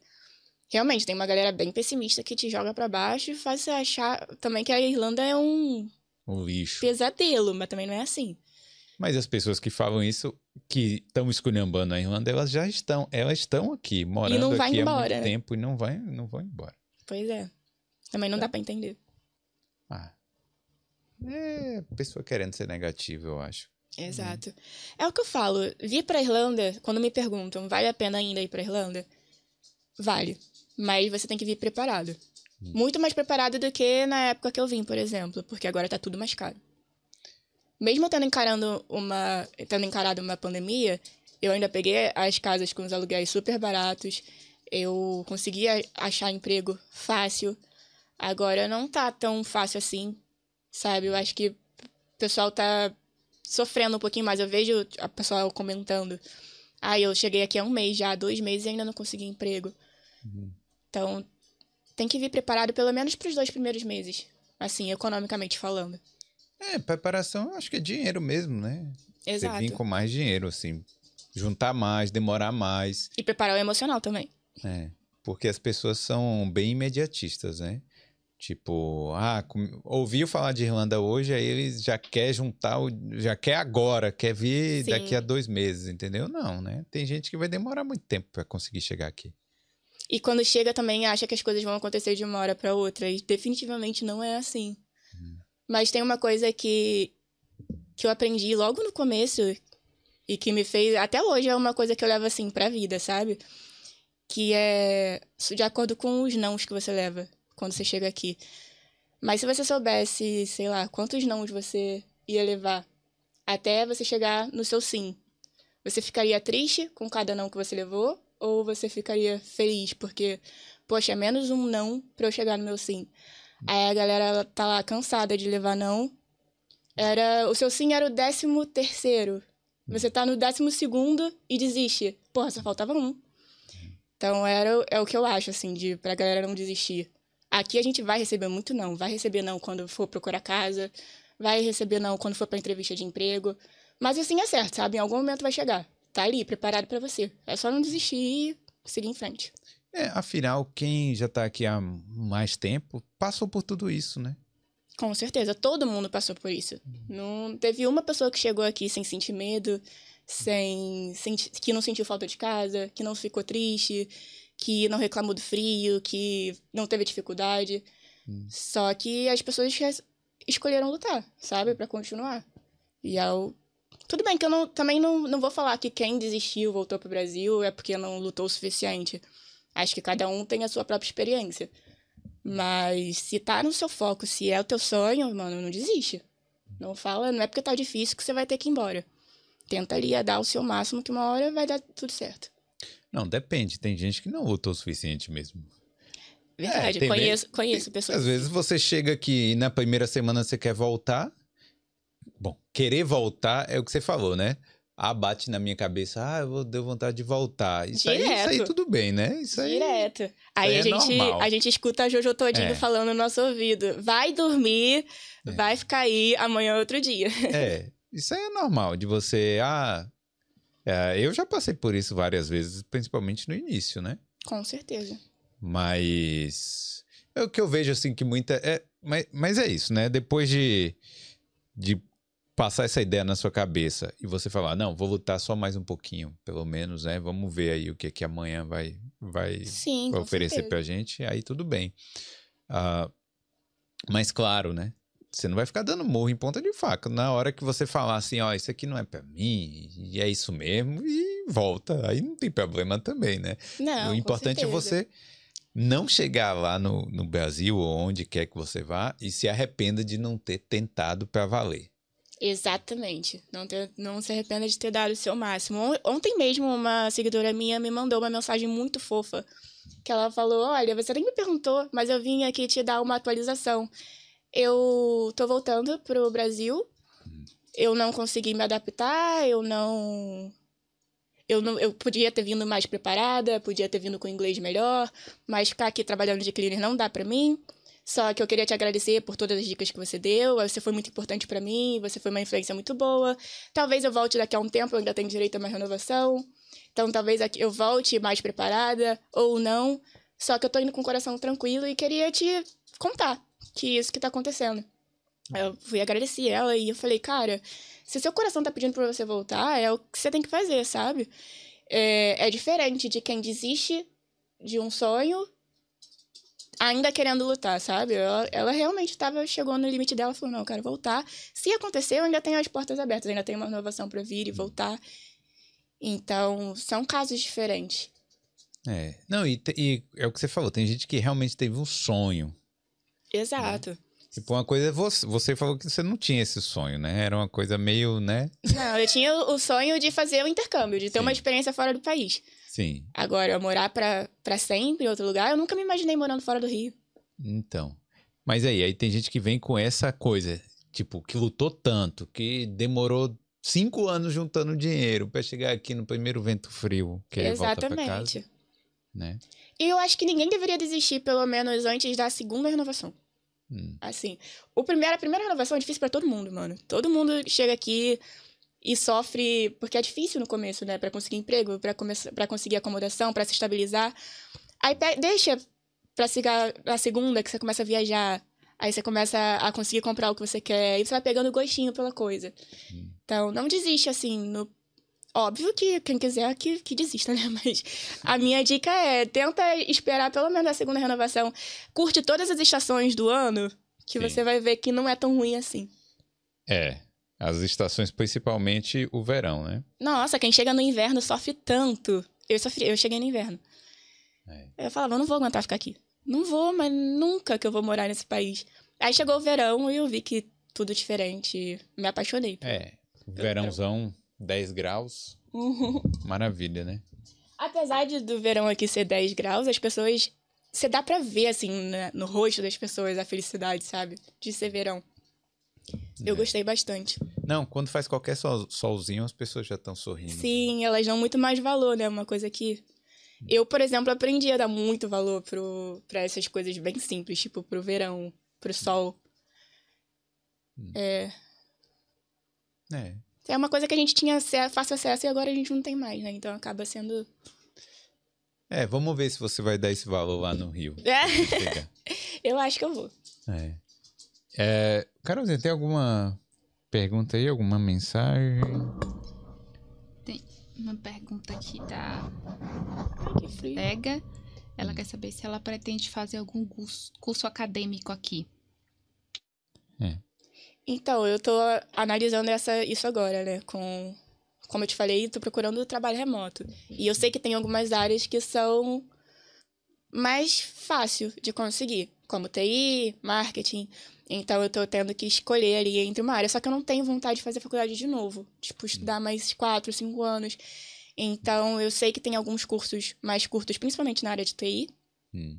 realmente tem uma galera bem pessimista que te joga para baixo e faz você achar também que a Irlanda é um um lixo. Pesadelo, mas também não é assim. Mas as pessoas que falam isso, que estão esculhambando a Irlanda, elas já estão, elas estão aqui, morando aqui embora, há muito né? tempo e não vai, não vão embora. Pois é. Também não dá para entender. Ah. É pessoa querendo ser negativa, eu acho. Exato. Hum. É o que eu falo. Vir pra Irlanda, quando me perguntam, vale a pena ainda ir pra Irlanda? Vale mas você tem que vir preparado. Hum. Muito mais preparado do que na época que eu vim, por exemplo, porque agora tá tudo mais caro. Mesmo tendo encarando uma, tendo encarado uma pandemia, eu ainda peguei as casas com os aluguéis super baratos. Eu consegui achar emprego fácil. Agora não tá tão fácil assim, sabe? Eu acho que o pessoal tá sofrendo um pouquinho mais. Eu vejo a pessoa comentando: "Ah, eu cheguei aqui há um mês já, dois meses e ainda não consegui emprego". Uhum. Então, tem que vir preparado pelo menos para os dois primeiros meses, assim, economicamente falando. É, preparação, acho que é dinheiro mesmo, né? Exato. Você vir com mais dinheiro, assim, juntar mais, demorar mais. E preparar o emocional também. É, porque as pessoas são bem imediatistas, né? Tipo, ah, ouviu falar de Irlanda hoje, aí eles já quer juntar, já quer agora, quer vir Sim. daqui a dois meses, entendeu? Não, né? Tem gente que vai demorar muito tempo para conseguir chegar aqui. E quando chega também acha que as coisas vão acontecer de uma hora para outra. E definitivamente não é assim. Mas tem uma coisa que, que eu aprendi logo no começo e que me fez. Até hoje é uma coisa que eu levo assim pra vida, sabe? Que é de acordo com os nãos que você leva quando você chega aqui. Mas se você soubesse, sei lá, quantos nãos você ia levar até você chegar no seu sim, você ficaria triste com cada não que você levou ou você ficaria feliz porque, poxa, é menos um não para eu chegar no meu sim. Aí a galera tá lá cansada de levar não. Era, o seu sim era o décimo terceiro. Você tá no décimo segundo e desiste. Porra, só faltava um. Então era, é o que eu acho, assim, de pra galera não desistir. Aqui a gente vai receber muito não. Vai receber não quando for procurar casa. Vai receber não quando for pra entrevista de emprego. Mas assim é certo, sabe? Em algum momento vai chegar tá ali, preparado para você. É só não desistir e seguir em frente. É, afinal, quem já tá aqui há mais tempo passou por tudo isso, né? Com certeza, todo mundo passou por isso. Não teve uma pessoa que chegou aqui sem sentir medo, sem, sem que não sentiu falta de casa, que não ficou triste, que não reclamou do frio, que não teve dificuldade. Hum. Só que as pessoas escolheram lutar, sabe, para continuar. E é o Tudo bem que eu não, também não, não vou falar que quem desistiu, voltou pro Brasil, é porque não lutou o suficiente. Acho que cada um tem a sua própria experiência. Mas se tá no seu foco, se é o teu sonho, mano, não desiste. Não fala, não é porque tá difícil que você vai ter que ir embora. Tenta ali dar o seu máximo que uma hora vai dar tudo certo. Não, depende. Tem gente que não lutou o suficiente mesmo. Verdade, É, conheço, conheço pessoas. Às vezes você chega aqui e na primeira semana você quer voltar. Bom, querer voltar é o que você falou, né? Ah, bate na minha cabeça, ah, eu deu vontade de voltar. Isso aí, isso aí tudo bem, né? Isso aí. Direto. Aí aí a é gente, normal. a gente escuta a Jojo todinho É. falando no nosso ouvido. Vai dormir, É. vai ficar aí, amanhã é outro dia. <laughs> É, isso aí é normal de você. Ah, é, eu já passei por isso várias vezes, principalmente no início, né? Com certeza. Mas é o que eu vejo assim que muita é, mas, mas é isso, né? Depois de de passar essa ideia na sua cabeça e você falar, não, vou lutar só mais um pouquinho, pelo menos, né? Vamos ver aí o que que amanhã vai vai, Sim, vai oferecer certeza. pra gente, aí tudo bem. Ah, mas claro, né? Você não vai ficar dando murro em ponta de faca. Na hora que você falar assim, ó, isso aqui não é pra mim, e é isso mesmo, e volta. Aí não tem problema também, né? Não, o importante é você não chegar lá no, no Brasil ou onde quer que você vá e se arrependa de não ter tentado pra valer. Exatamente. Não, ter- não se arrependa de ter dado o seu máximo. On- Ontem mesmo, uma seguidora minha me mandou uma mensagem muito fofa. Que ela falou: Olha, você nem me perguntou, mas eu vim aqui te dar uma atualização. Eu tô voltando pro Brasil. Eu não consegui me adaptar, eu não. Eu, não, eu podia ter vindo mais preparada, podia ter vindo com inglês melhor, mas ficar aqui trabalhando de cleaner não dá pra mim. Só que eu queria te agradecer por todas as dicas que você deu. Você foi muito importante pra mim, você foi uma influência muito boa. Talvez eu volte daqui a um tempo, eu ainda tenho direito a uma renovação. Então talvez eu volte mais preparada ou não. Só que eu tô indo com o coração tranquilo e queria te contar que isso que tá acontecendo. Eu fui agradecer ela e eu falei, cara, se seu coração tá pedindo pra você voltar, é o que você tem que fazer, sabe? É, é diferente de quem desiste de um sonho ainda querendo lutar, sabe? Ela, ela realmente tava, chegou no limite dela falou, não, eu quero voltar. Se acontecer, eu ainda tenho as portas abertas, ainda tenho uma renovação pra vir e voltar. Então, são casos diferentes. É. Não, e, e é o que você falou, tem gente que realmente teve um sonho. Exato. Tipo, uma coisa é você, você falou que você não tinha esse sonho, né? Era uma coisa meio, né? Não, eu tinha o sonho de fazer o intercâmbio, de ter uma Sim. experiência fora do país. Sim. Agora, morar pra, pra sempre em outro lugar, eu nunca me imaginei morando fora do Rio. Então. Mas aí, aí tem gente que vem com essa coisa, tipo, que lutou tanto, que demorou cinco anos juntando dinheiro pra chegar aqui no primeiro vento frio, que aí volta pra casa, Exatamente. né? E eu acho que ninguém deveria desistir, pelo menos antes da segunda renovação. Hum. Assim, o primeiro, a primeira renovação é difícil pra todo mundo, mano. Todo mundo chega aqui e sofre, porque é difícil no começo, né, Pra conseguir emprego, pra começar, para conseguir acomodação, pra se estabilizar. Aí deixa pra chegar a segunda que você começa a viajar, aí você começa a conseguir comprar o que você quer, e você vai pegando gostinho pela coisa. Hum. Então, não desiste assim, no Óbvio que quem quiser que, que desista, <laughs> né? Mas a minha dica é: tenta esperar pelo menos a segunda renovação. Curte todas as estações do ano, que Sim. você vai ver que não é tão ruim assim. É. As estações, principalmente o verão, né? Nossa, quem chega no inverno sofre tanto. Eu sofri, eu cheguei no inverno. É. Eu falava, eu não vou aguentar ficar aqui. Não vou, mas nunca que eu vou morar nesse país. Aí chegou o verão e eu vi que tudo diferente. Me apaixonei. É. Verãozão, 10 graus. Maravilha, né? Apesar de, do verão aqui ser 10 graus, as pessoas. Você dá pra ver, assim, né, no rosto das pessoas a felicidade, sabe? De ser verão. Eu É. gostei bastante. Não, quando faz qualquer sol, solzinho, as pessoas já estão sorrindo. Sim, elas dão muito mais valor, né? Uma coisa que. Eu, por exemplo, aprendi a dar muito valor pro, pra essas coisas bem simples, tipo pro verão, pro sol. É, É. é uma coisa que a gente tinha ace- fácil acesso e agora a gente não tem mais, né? Então acaba sendo. É, vamos ver se você vai dar esse valor lá no Rio. É, <laughs> eu acho que eu vou. É. é Carolzinha, tem alguma pergunta aí? Alguma mensagem? Tem uma pergunta aqui da Ai, que frio. Vega. Ela quer saber se ela pretende fazer algum curso, curso acadêmico aqui. Então, eu tô analisando essa, isso agora, né? Com, como eu te falei, tô procurando trabalho remoto. E eu sei que tem algumas áreas que são mais fácil de conseguir, como TI, marketing. Então, eu tô tendo que escolher ali entre uma área. Só que eu não tenho vontade de fazer faculdade de novo. Tipo, estudar mais quatro, cinco anos. Então, eu sei que tem alguns cursos mais curtos, principalmente na área de TI. Hum.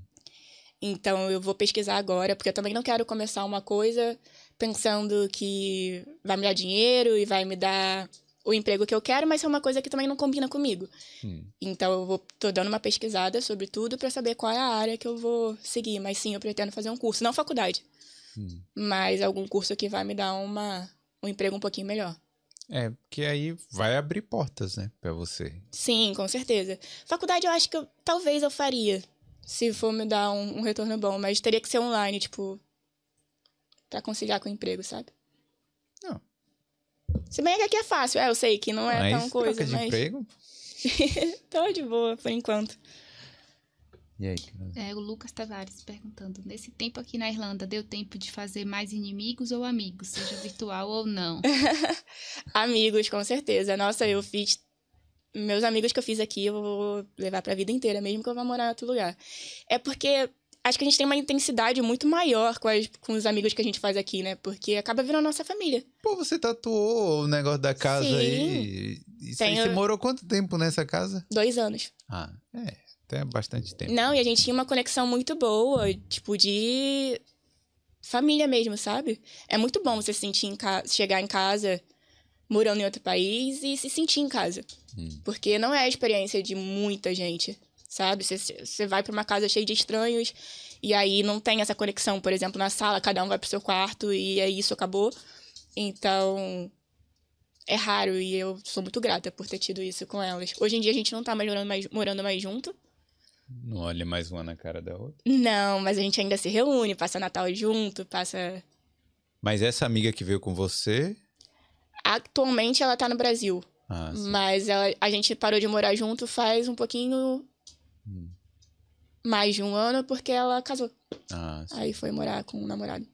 Então, eu vou pesquisar agora, porque eu também não quero começar uma coisa pensando que vai me dar dinheiro e vai me dar o emprego que eu quero, mas é uma coisa que também não combina comigo. Hum. Então, eu vou, tô dando uma pesquisada sobre tudo para saber qual é a área que eu vou seguir. Mas sim, eu pretendo fazer um curso, não faculdade, Hum. mas algum curso que vai me dar uma, um emprego um pouquinho melhor. É, porque aí vai abrir portas, né, pra você. Sim, com certeza. Faculdade eu acho que eu- talvez eu faria, se for me dar um, um retorno bom, mas teria que ser online, tipo, pra conciliar com o emprego, sabe? Não. Se bem que aqui é fácil, é, eu sei que não é mas tão coisa, de mas emprego. <laughs> tô de boa por enquanto. E aí? É, o Lucas Tavares perguntando: nesse tempo aqui na Irlanda, deu tempo de fazer mais inimigos ou amigos, seja virtual ou não? <laughs> Amigos, com certeza. Nossa, eu fiz. Meus amigos que eu fiz aqui, eu vou levar pra vida inteira, mesmo que eu vá morar em outro lugar. É porque acho que a gente tem uma intensidade muito maior com, as- com os amigos que a gente faz aqui, né? Porque acaba virando nossa família. Pô, você tatuou o negócio da casa Sim. aí. Isso aí, Tenho- você morou quanto tempo nessa casa? Dois anos. Ah, é. Até bastante tempo. Não, e a gente tinha uma conexão muito boa, tipo, de família mesmo, sabe? É muito bom você se sentir em ca... chegar em casa morando em outro país e se sentir em casa. Hum. Porque não é a experiência de muita gente, sabe? Você, vai pra uma casa cheia de estranhos e aí não tem essa conexão, por exemplo, na sala, cada um vai pro seu quarto e é isso, acabou. Então, é raro e eu sou muito grata por ter tido isso com elas. Hoje em dia a gente não tá mais morando mais, morando mais junto. Não olha mais uma na cara da outra. Não, mas a gente ainda se reúne, passa Natal junto, passa. Mas essa amiga que veio com você. Atualmente ela tá no Brasil, Ah, sim. mas ela- a gente parou de morar junto faz um pouquinho Hum. mais de um ano porque ela casou. Ah, sim. Aí foi morar com o namorado.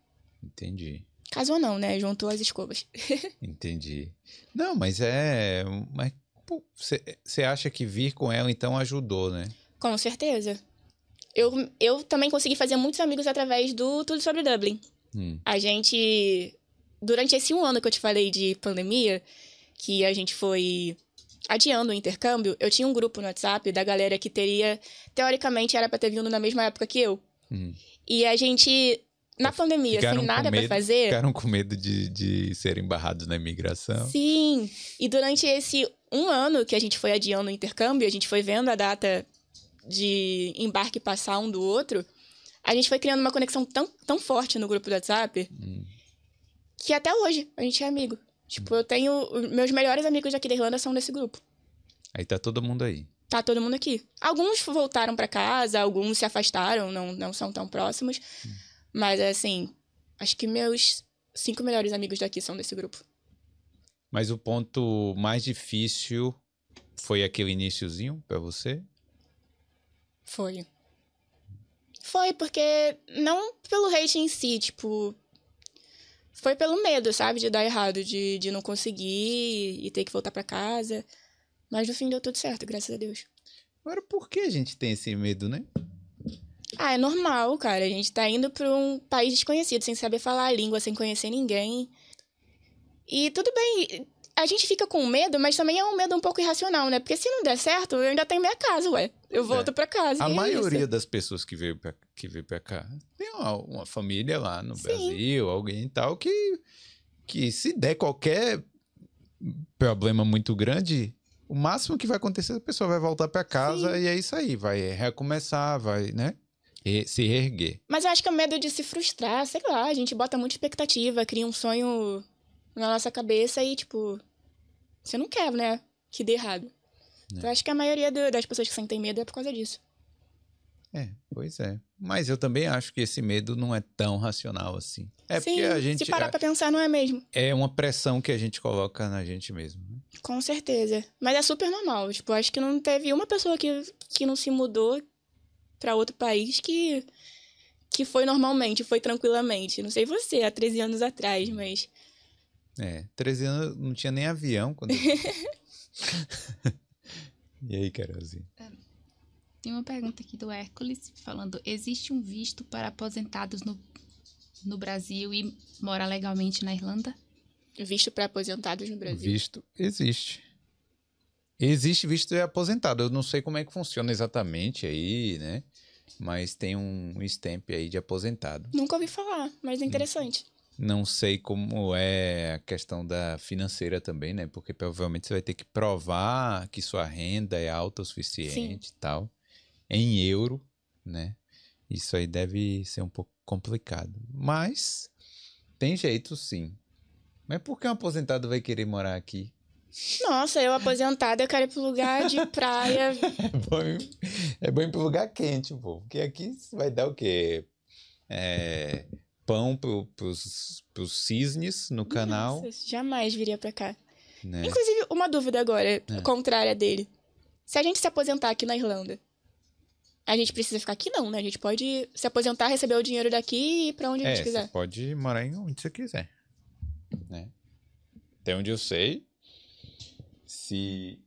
Entendi. Casou não, né? Juntou as escovas. <laughs> Entendi. Não, mas é. Mas, você acha que vir com ela então ajudou, né? Com certeza. Eu, eu também consegui fazer muitos amigos através do Tudo Sobre Dublin. Hum. A gente, durante esse um ano que eu te falei de pandemia, que a gente foi adiando o intercâmbio, eu tinha um grupo no WhatsApp da galera que teria, teoricamente, era pra ter vindo na mesma época que eu. Hum. E a gente, na pandemia, Ficaram sem nada pra medo- fazer. Ficaram com medo de, de serem barrados na imigração. Sim. E durante esse um ano que a gente foi adiando o intercâmbio, a gente foi vendo a data de embarque passar um do outro, a gente foi criando uma conexão tão, tão forte no grupo do WhatsApp Hum. que até hoje a gente é amigo. Tipo, eu tenho. Meus melhores amigos daqui da Irlanda são desse grupo. Aí tá todo mundo aí. Tá todo mundo aqui. Alguns voltaram pra casa, alguns se afastaram, não, não são tão próximos. Mas, assim, acho que meus cinco melhores amigos daqui são desse grupo. Mas o ponto mais difícil foi aquele iniciozinho pra você? Foi. Foi porque. Não pelo hate em si, tipo. Foi pelo medo, sabe? De dar errado, de, de não conseguir e ter que voltar pra casa. Mas no fim deu tudo certo, graças a Deus. Agora, por que a gente tem esse medo, né? Ah, é normal, cara. A gente tá indo pra um país desconhecido, sem saber falar a língua, sem conhecer ninguém. E tudo bem, a gente fica com medo, mas também é um medo um pouco irracional, né? Porque se não der certo, eu ainda tenho minha casa, ué. Eu Pois é. volto pra casa. A é maioria das pessoas que veio pra, que veio pra cá tem uma, uma família lá no Sim. Brasil, alguém e tal, que, que se der qualquer problema muito grande, o máximo que vai acontecer, a pessoa vai voltar pra casa e é isso aí, vai recomeçar, vai, né? E- se reerguer. Mas eu acho que é o medo de se frustrar, sei lá, a gente bota muita expectativa, cria um sonho na nossa cabeça e, tipo, você não quer, né? Que dê errado. É. Eu acho que a maioria do- das pessoas que sentem medo é por causa disso. É, pois é. Mas eu também acho que esse medo não é tão racional assim. É Sim, porque a gente. se parar pra pensar, não é mesmo. É uma pressão que a gente coloca na gente mesmo. né? Com certeza. Mas é super normal. Tipo, acho que não teve uma pessoa que, que não se mudou pra outro país que, que foi normalmente, foi tranquilamente. Não sei você, há 13 anos atrás, mas É, 13 anos não tinha nem avião quando. eu- <laughs> e aí, Carolzinha? Tem uma pergunta aqui do Hércules falando: existe um visto para aposentados no, no Brasil e mora legalmente na Irlanda? Visto para aposentados no Brasil. Visto existe. Existe visto de aposentado. Eu não sei como é que funciona exatamente aí, né? Mas tem um stamp aí de aposentado. Nunca ouvi falar, mas é interessante. Não sei como é a questão da financeira também, né? Porque provavelmente você vai ter que provar que sua renda é alta o suficiente e tal. Em euro, né? Isso aí deve ser um pouco complicado. Mas tem jeito sim. Mas por que um aposentado vai querer morar aqui? Nossa, eu aposentada, eu quero ir pro lugar de <laughs> praia. É bom, é bom ir pro lugar quente, pô. Porque aqui vai dar o quê? É, pão pro, pros, pros cisnes no canal, Nossa, jamais viria pra cá. né? Inclusive, uma dúvida agora, contrária dele. Se a gente se aposentar aqui na Irlanda, a gente precisa ficar aqui não, né? A gente pode se aposentar, receber o dinheiro daqui e ir pra onde a É, gente você quiser. pode morar em onde você quiser, né? Até onde eu sei, se...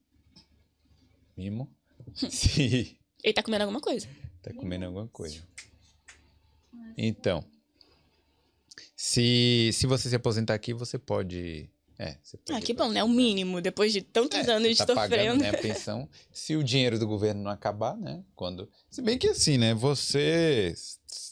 Mimo? se Ele tá comendo alguma coisa. tá comendo alguma coisa. Então, se, se você se aposentar aqui, você pode... É, você pode Ah, que bom, né? O mínimo, depois de tantos É, anos você tá pagando, sofrendo. né, a <laughs> pensão. Se o dinheiro do governo não acabar, né? Quando. Se bem que assim, né? Você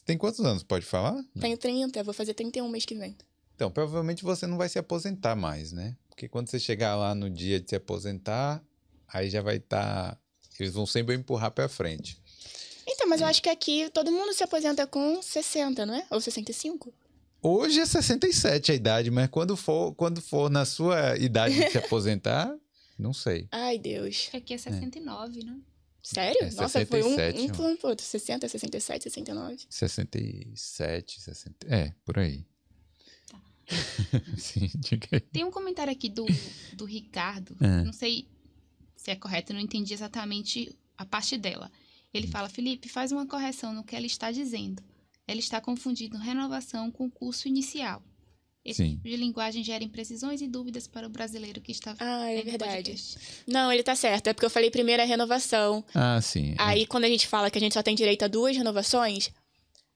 tem quantos anos? Pode falar? Tenho 30, vou fazer 31 mês que vem. Então, provavelmente você não vai se aposentar mais, né? Porque quando você chegar lá no dia de se aposentar, aí já vai estar. Eles vão sempre empurrar pra frente. Então, mas eu acho que aqui todo mundo se aposenta com 60, não é? Ou 65? Hoje é 67 a idade, mas quando for, quando for na sua idade de se <laughs> aposentar, não sei. Ai, Deus. Aqui é 69, né? Sério? É, Nossa, foi um, 67, um plano pro outro. 60, 67, 69. 67, 60. É, por aí. Tá. <laughs> Sim, diga aí. Tem um comentário aqui do, do Ricardo. É. Não sei se é correto, não entendi exatamente a parte dela. Ele fala, Felipe, faz uma correção no que ela está dizendo. Ela está confundindo renovação com curso inicial. Esse Sim. tipo de linguagem gera imprecisões e dúvidas para o brasileiro que está Ah, é verdade. Não, ele tá certo. É porque eu falei primeiro a renovação. Ah, sim. é. Aí, quando a gente fala que a gente só tem direito a duas renovações,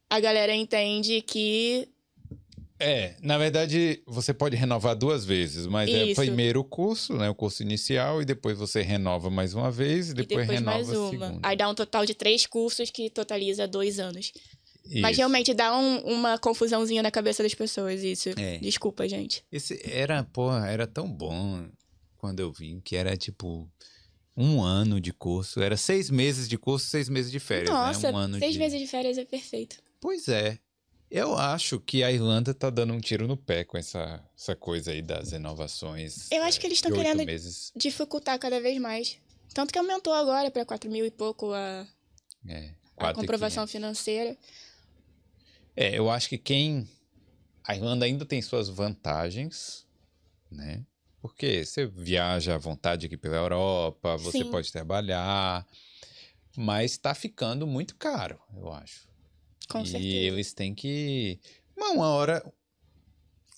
a galera entende que. É, na verdade, você pode renovar duas vezes, mas é Isso. primeiro o curso, né? O curso inicial, e depois você renova mais uma vez, e E depois, depois renova mais a uma. segunda. Aí dá um total de três cursos que totaliza dois anos. Mas Isso. realmente dá um- uma confusãozinha na cabeça das pessoas, isso. É. Desculpa, gente. Esse era, porra, era tão bom quando eu vim, que era tipo um ano de curso. Era seis meses de curso, seis meses de férias, Nossa, né? Um ano seis de... meses de férias é perfeito. Pois é. Eu acho que a Irlanda tá dando um tiro no pé com essa, essa coisa aí das renovações. Eu acho que eles estão oito querendo meses. dificultar cada vez mais. Tanto que aumentou agora para 4 mil e pouco a, É, a 4.500. comprovação financeira. É, eu acho que quem. A Irlanda ainda tem suas vantagens, né? Porque você viaja à vontade aqui pela Europa, você Sim. pode trabalhar, mas tá ficando muito caro, eu acho. Com e certeza. eles têm que. Uma, hora.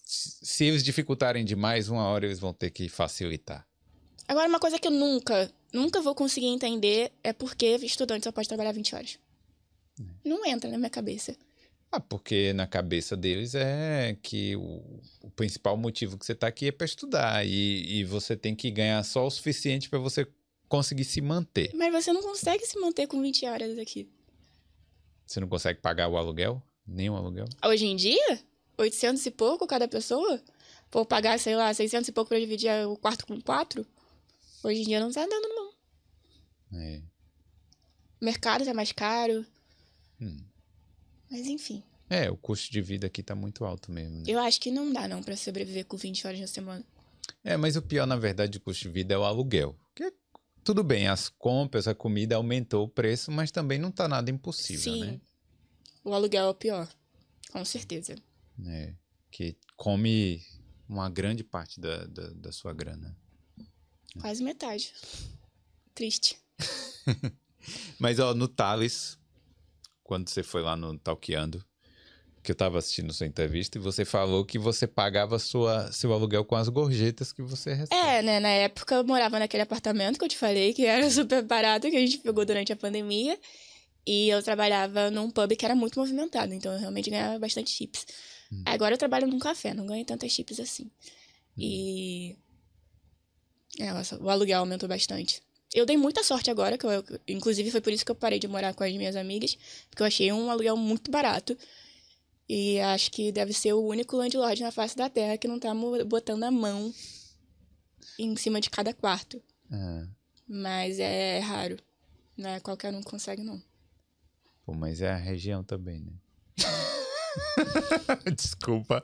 Se se eles dificultarem demais, uma hora eles vão ter que facilitar. Agora, uma coisa que eu nunca, nunca vou conseguir entender é por que estudante só pode trabalhar 20 horas. Não entra na minha cabeça. Ah, porque na cabeça deles é que o, o principal motivo que você está aqui é para estudar e, e você tem que ganhar só o suficiente para você conseguir se manter. Mas você não consegue se manter com 20 horas aqui. Você não consegue pagar o aluguel? Nem o aluguel? Hoje em dia, 800 e pouco cada pessoa? Por pagar, sei lá, 600 e pouco pra dividir o quarto com quatro? Hoje em dia não tá dando, não. É. O mercado tá mais caro. Hum. Mas enfim, É, o custo de vida aqui tá muito alto mesmo. né? eu acho que não dá não pra sobreviver com 20 horas na semana. É, mas o pior, na verdade, do custo de vida é o aluguel. Que, tudo bem, as compras, a comida aumentou o preço, mas também não tá nada impossível, Sim. né? O aluguel é o pior. Com certeza. É, que come uma grande parte da, da, da sua grana. Quase metade. Triste. <laughs> Mas, ó, no Thales, quando você foi lá no Talkeando, que eu tava assistindo sua entrevista e você falou que você pagava sua, seu aluguel com as gorjetas que você recebe. É, né? Na época eu morava naquele apartamento que eu te falei, que era <laughs> super barato, que a gente pegou durante a pandemia. E eu trabalhava num pub que era muito movimentado, então eu realmente ganhava bastante chips. Hum. Agora eu trabalho num café, não ganho tantas chips assim. Hum. E. É, o aluguel aumentou bastante. Eu dei muita sorte agora, que eu, inclusive foi por isso que eu parei de morar com as minhas amigas, porque eu achei um aluguel muito barato. E acho que deve ser o único landlord na face da terra que não tá botando a mão em cima de cada quarto. É. Mas é raro. Não é qualquer um que consegue, não. Pô, mas é a região também, né? <laughs> <laughs> desculpa,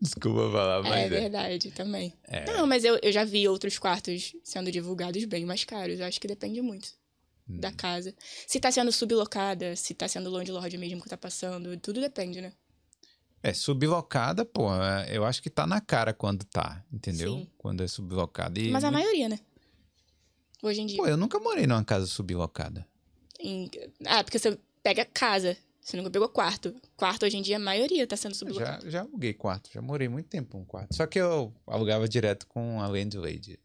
desculpa falar, mas. É, é. verdade, também. É. Não, mas eu, eu já vi outros quartos sendo divulgados bem mais caros. Eu acho que depende muito hum. da casa. Se tá sendo sublocada, se tá sendo landlord mesmo que tá passando, tudo depende, né? É, sublocada, pô, eu acho que tá na cara quando tá, entendeu? Sim. Quando é sublocada. E... Mas a maioria, né? Hoje em dia. Pô, eu nunca morei numa casa sublocada. Em... Ah, porque você pega casa. Você nunca pegou quarto. Quarto, hoje em dia, a maioria tá sendo sublocado. Já, já aluguei quarto. Já morei muito tempo um quarto. Só que eu alugava direto com a landlady.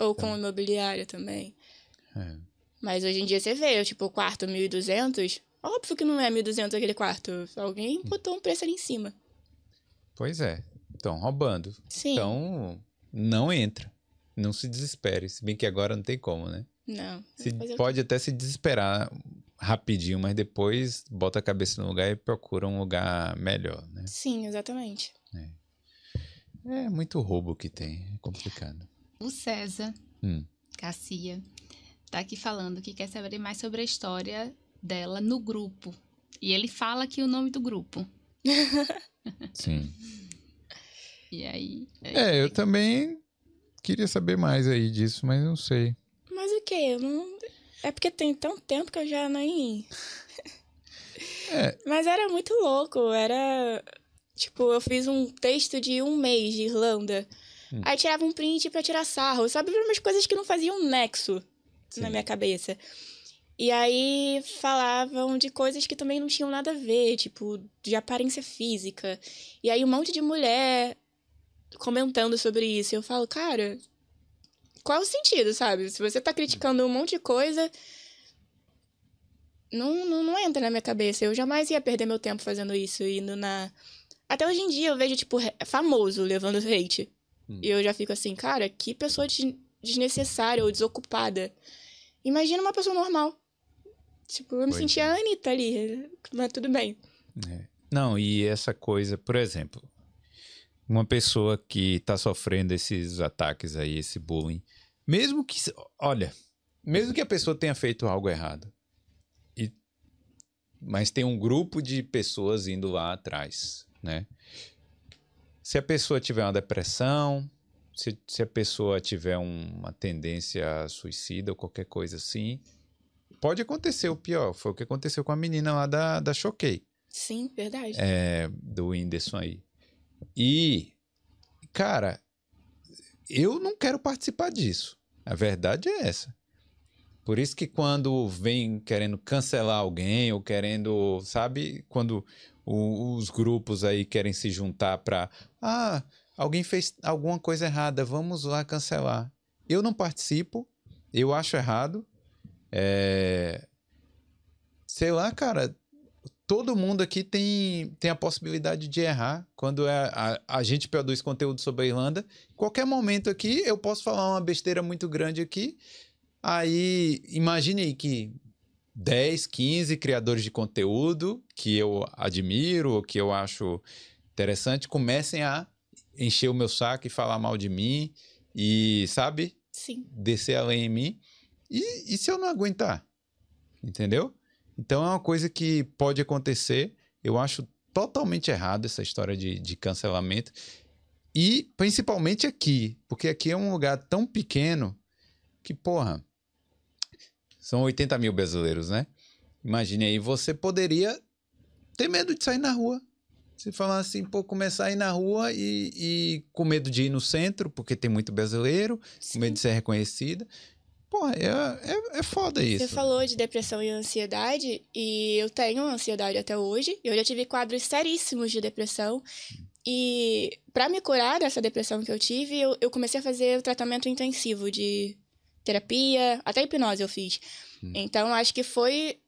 Ou então... com imobiliária também. É. Mas hoje em dia você vê, tipo, quarto 1.200. Óbvio que não é 1.200 aquele quarto. Alguém botou um preço ali em cima. Pois é. Estão roubando. Sim. Então, não entra. Não se desespere. Se bem que agora não tem como, né? Não. Se, pode até se desesperar rapidinho, mas depois bota a cabeça no lugar e procura um lugar melhor, né? Sim, exatamente. É, é muito roubo que tem, é complicado. O César hum. Cassia tá aqui falando que quer saber mais sobre a história dela no grupo. E ele fala aqui o nome do grupo. <laughs> Sim. e aí? É, eu também queria saber mais aí disso, mas não sei. Quê? Eu não é porque tem tanto tempo que eu já nem. É. <laughs> Mas era muito louco. Era. Tipo, eu fiz um texto de um mês de Irlanda. Hum. Aí tirava um print pra tirar sarro. Sabe? Umas coisas que não faziam nexo Sim. na minha cabeça. E aí falavam de coisas que também não tinham nada a ver, tipo, de aparência física. E aí um monte de mulher comentando sobre isso. E eu falo, cara, qual o sentido, sabe? Se você tá criticando um monte de coisa, não, não, não entra na minha cabeça. Eu jamais ia perder meu tempo fazendo isso, indo na. Até hoje em dia eu vejo, tipo, famoso levando hate. Hum. E eu já fico assim, cara, que pessoa desnecessária ou desocupada. Imagina uma pessoa normal. Tipo, eu me pois sentia é. a Anitta ali, mas tudo bem. É. Não, e essa coisa, por exemplo, uma pessoa que tá sofrendo esses ataques aí, esse bullying, mesmo que, olha, mesmo que a pessoa tenha feito algo errado, e, mas tem um grupo de pessoas indo lá atrás, né? Se a pessoa tiver uma depressão, se, se a pessoa tiver uma tendência suicida ou qualquer coisa assim, pode acontecer o pior. Foi o que aconteceu com a menina lá da, da Choquei. Sim, verdade. É, do Whindersson aí. E, cara, eu não quero participar disso. A verdade é essa. Por isso que quando vem querendo cancelar alguém ou querendo, sabe, quando o, os grupos aí querem se juntar para, ah, alguém fez alguma coisa errada, vamos lá cancelar. Eu não participo, eu acho errado. É... Sei lá, cara, todo mundo aqui tem, tem a possibilidade de errar quando é, a, a gente produz conteúdo sobre a Irlanda. Qualquer momento aqui, eu posso falar uma besteira muito grande aqui. Aí, imagine aí que 10, 15 criadores de conteúdo que eu admiro, que eu acho interessante, comecem a encher o meu saco e falar mal de mim e, sabe? Sim. Descer além em mim. E, e se eu não aguentar? Entendeu? Então é uma coisa que pode acontecer. Eu acho totalmente errado essa história de, de cancelamento. E principalmente aqui, porque aqui é um lugar tão pequeno que, porra, são 80 mil brasileiros, né? Imagine aí, você poderia ter medo de sair na rua. Você falar assim, pô, começar a ir na rua e, e com medo de ir no centro, porque tem muito brasileiro, Sim. com medo de ser reconhecida. Pô, é, é, é foda isso. Você falou de depressão e ansiedade, e eu tenho ansiedade até hoje. Eu já tive quadros seríssimos de depressão. E para me curar dessa depressão que eu tive, eu, eu comecei a fazer o tratamento intensivo de terapia, até hipnose eu fiz. Hum. Então, acho que foi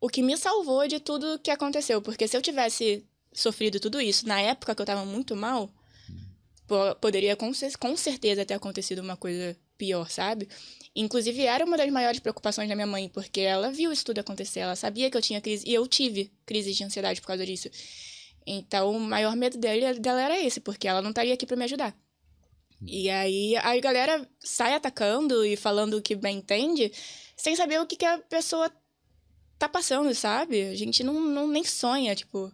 o que me salvou de tudo que aconteceu. Porque se eu tivesse sofrido tudo isso na época que eu tava muito mal, hum. poderia com, com certeza ter acontecido uma coisa pior, sabe? Inclusive, era uma das maiores preocupações da minha mãe, porque ela viu isso tudo acontecer, ela sabia que eu tinha crise, e eu tive crise de ansiedade por causa disso. Então, o maior medo dela, era esse, porque ela não estaria aqui para me ajudar. E aí, a galera sai atacando e falando o que bem entende, sem saber o que, que a pessoa tá passando, sabe? A gente não, não nem sonha, tipo,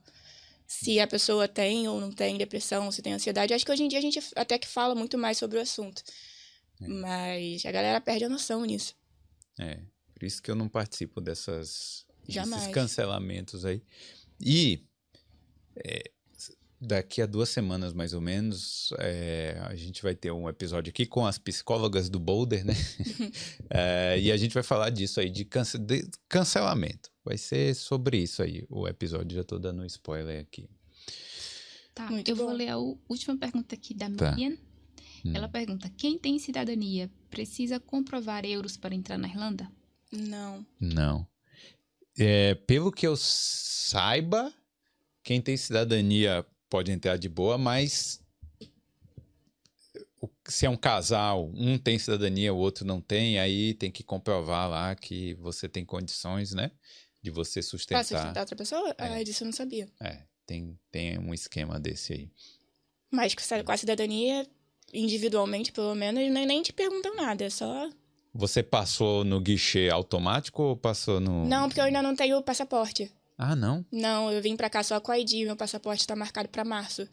se a pessoa tem ou não tem depressão, se tem ansiedade. Acho que hoje em dia a gente até que fala muito mais sobre o assunto. É. Mas a galera perde a noção nisso. É, por isso que eu não participo dessas, desses cancelamentos aí. E é, daqui a duas semanas, mais ou menos, é, a gente vai ter um episódio aqui com as psicólogas do Boulder, né? <laughs> <laughs> é, e a gente vai falar disso aí, de, cance de, cancelamento. Vai ser sobre isso aí, o episódio. Já tô dando um spoiler aqui. Tá, Muito eu bom. vou ler a última pergunta aqui da tá. Miriam. Hum. Ela pergunta: quem tem cidadania precisa comprovar euros para entrar na Irlanda? Não. Não. É, pelo que eu saiba, quem tem cidadania pode entrar de boa, mas se é um casal, um tem cidadania, o outro não tem, aí tem que comprovar lá que você tem condições, né? De você sustentar. Ah, sustentar outra pessoa? É. Ah, disso eu não sabia. É, tem, tem um esquema desse aí. Mas com a cidadania, individualmente, pelo menos, nem, nem te perguntam nada, é só. Você passou no guichê automático ou passou no. Não, porque eu ainda não tenho passaporte. Ah, não? Não, eu vim pra cá só com a ID, meu passaporte tá marcado para março.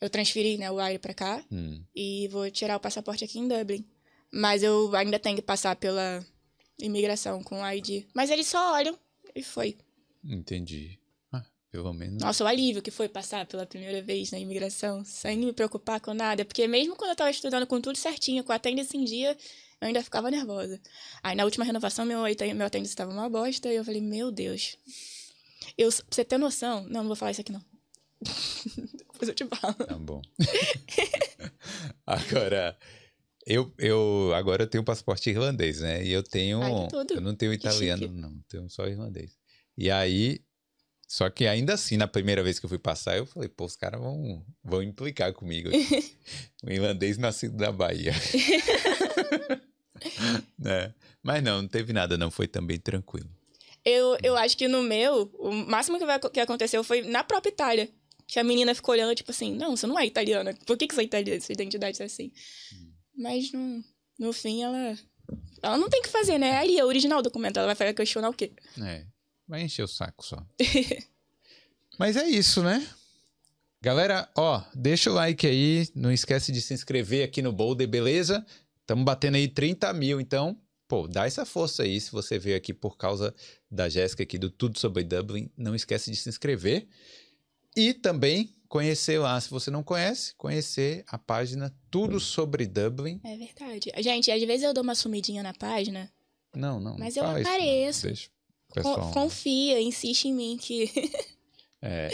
Eu transferi, né, o AIRE pra cá hum. e vou tirar o passaporte aqui em Dublin. Mas eu ainda tenho que passar pela imigração com o ID. Mas eles só olham e foi. Entendi. Pelo menos. Nossa, o alívio que foi passar pela primeira vez na imigração, sem me preocupar com nada. Porque mesmo quando eu tava estudando com tudo certinho, com a attendance em dia, eu ainda ficava nervosa. Aí na última renovação, meu, meu attendance estava uma bosta, e eu falei, meu Deus. Eu, pra você ter noção. Não, não vou falar isso aqui, não. <laughs> Depois eu te falo. Tá bom. <laughs> agora. Eu, eu agora eu tenho passaporte irlandês, né? E eu tenho. Ai, eu não tenho italiano, não. Tenho só irlandês. E aí só que ainda assim, na primeira vez que eu fui passar, eu falei, pô, os caras vão, vão implicar comigo. um <laughs> irlandês nascido da Bahia. né? <laughs> Mas não, não teve nada, não. Foi também tranquilo. Eu, eu acho que no meu, o máximo que, vai, que aconteceu foi na própria Itália. Que a menina ficou olhando, tipo assim, não, você não é italiana. Por que, que você é italiana? Sua identidade é assim. Hum. Mas no, no fim, ela. Ela não tem que fazer, né? Aí é o original documento. Ela vai questionar o quê? É. Vai encher o saco só. <laughs> Mas é isso, né? Galera, ó, deixa o like aí. Não esquece de se inscrever aqui no Boulder, beleza? Estamos batendo aí 30 mil, então, pô, dá essa força aí. Se você veio aqui por causa da Jéssica aqui do Tudo Sobre Dublin, não esquece de se inscrever. E também conhecer lá, se você não conhece, conhecer a página Tudo Sobre Dublin. É verdade. Gente, às vezes eu dou uma sumidinha na página. Não, não. Mas não eu apareço. Deixa pessoal. Confia, insiste em mim que. <laughs> é.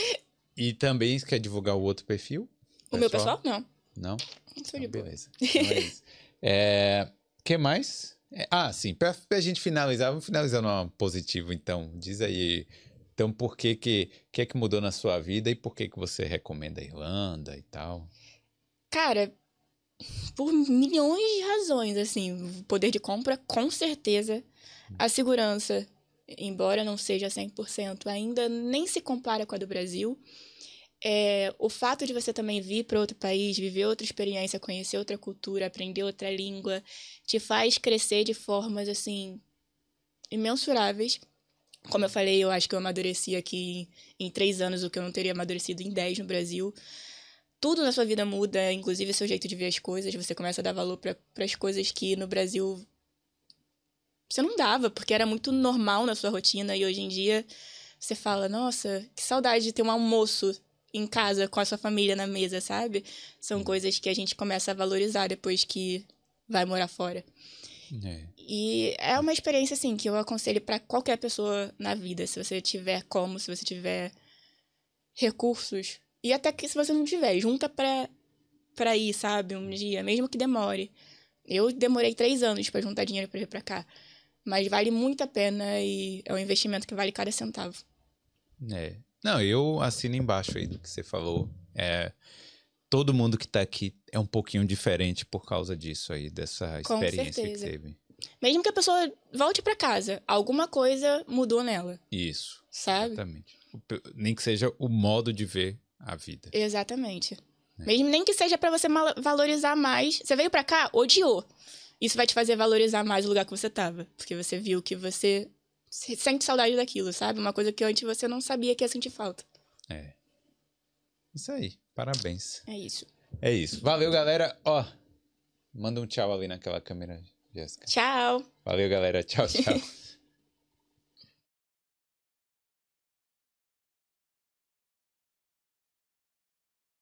E também quer divulgar o outro perfil? O pessoal? meu pessoal? Não. Não? Então, beleza. Então é <laughs> é, que mais? É, ah, sim. Pra, pra gente finalizar, vamos finalizar numa positiva, então. Diz aí. Então, por que que, que é que mudou na sua vida e por que que você recomenda a Irlanda e tal? Cara, por milhões de razões, assim. Poder de compra, com certeza. A segurança, embora não seja 100%, ainda nem se compara com a do Brasil. É, o fato de você também vir para outro país, viver outra experiência, conhecer outra cultura, aprender outra língua, te faz crescer de formas assim imensuráveis. Como eu falei, eu acho que eu amadureci aqui em três anos o que eu não teria amadurecido em dez no Brasil. Tudo na sua vida muda, inclusive seu jeito de ver as coisas. Você começa a dar valor para as coisas que no Brasil você não dava, porque era muito normal na sua rotina e hoje em dia você fala, nossa, que saudade de ter um almoço em casa com a sua família na mesa, sabe? São coisas que a gente começa a valorizar depois que vai morar fora. É. E é uma experiência, assim, que eu aconselho para qualquer pessoa na vida, se você tiver como, se você tiver recursos. E até que se você não tiver, junta pra, pra ir, sabe? Um dia, mesmo que demore. Eu demorei três anos para juntar dinheiro para vir pra cá. Mas vale muito a pena e é um investimento que vale cada centavo. É. Não, eu assino embaixo aí do que você falou. É, todo mundo que tá aqui é um pouquinho diferente por causa disso aí, dessa Com experiência certeza. que teve. Mesmo que a pessoa volte pra casa, alguma coisa mudou nela, Isso, sabe? exatamente. Nem que seja o modo de ver a vida. Exatamente. Mesmo nem que seja pra você valorizar mais. Você veio pra cá, odiou. Isso vai te fazer valorizar mais o lugar que você tava. Porque você viu que você se- sente saudade daquilo, sabe? Uma coisa que antes você não sabia que ia sentir falta. É. Isso aí, parabéns. É isso. É isso. Valeu, galera. Ó, manda um tchau ali naquela câmera, Jéssica. Tchau! Valeu, galera. Tchau, tchau. <laughs>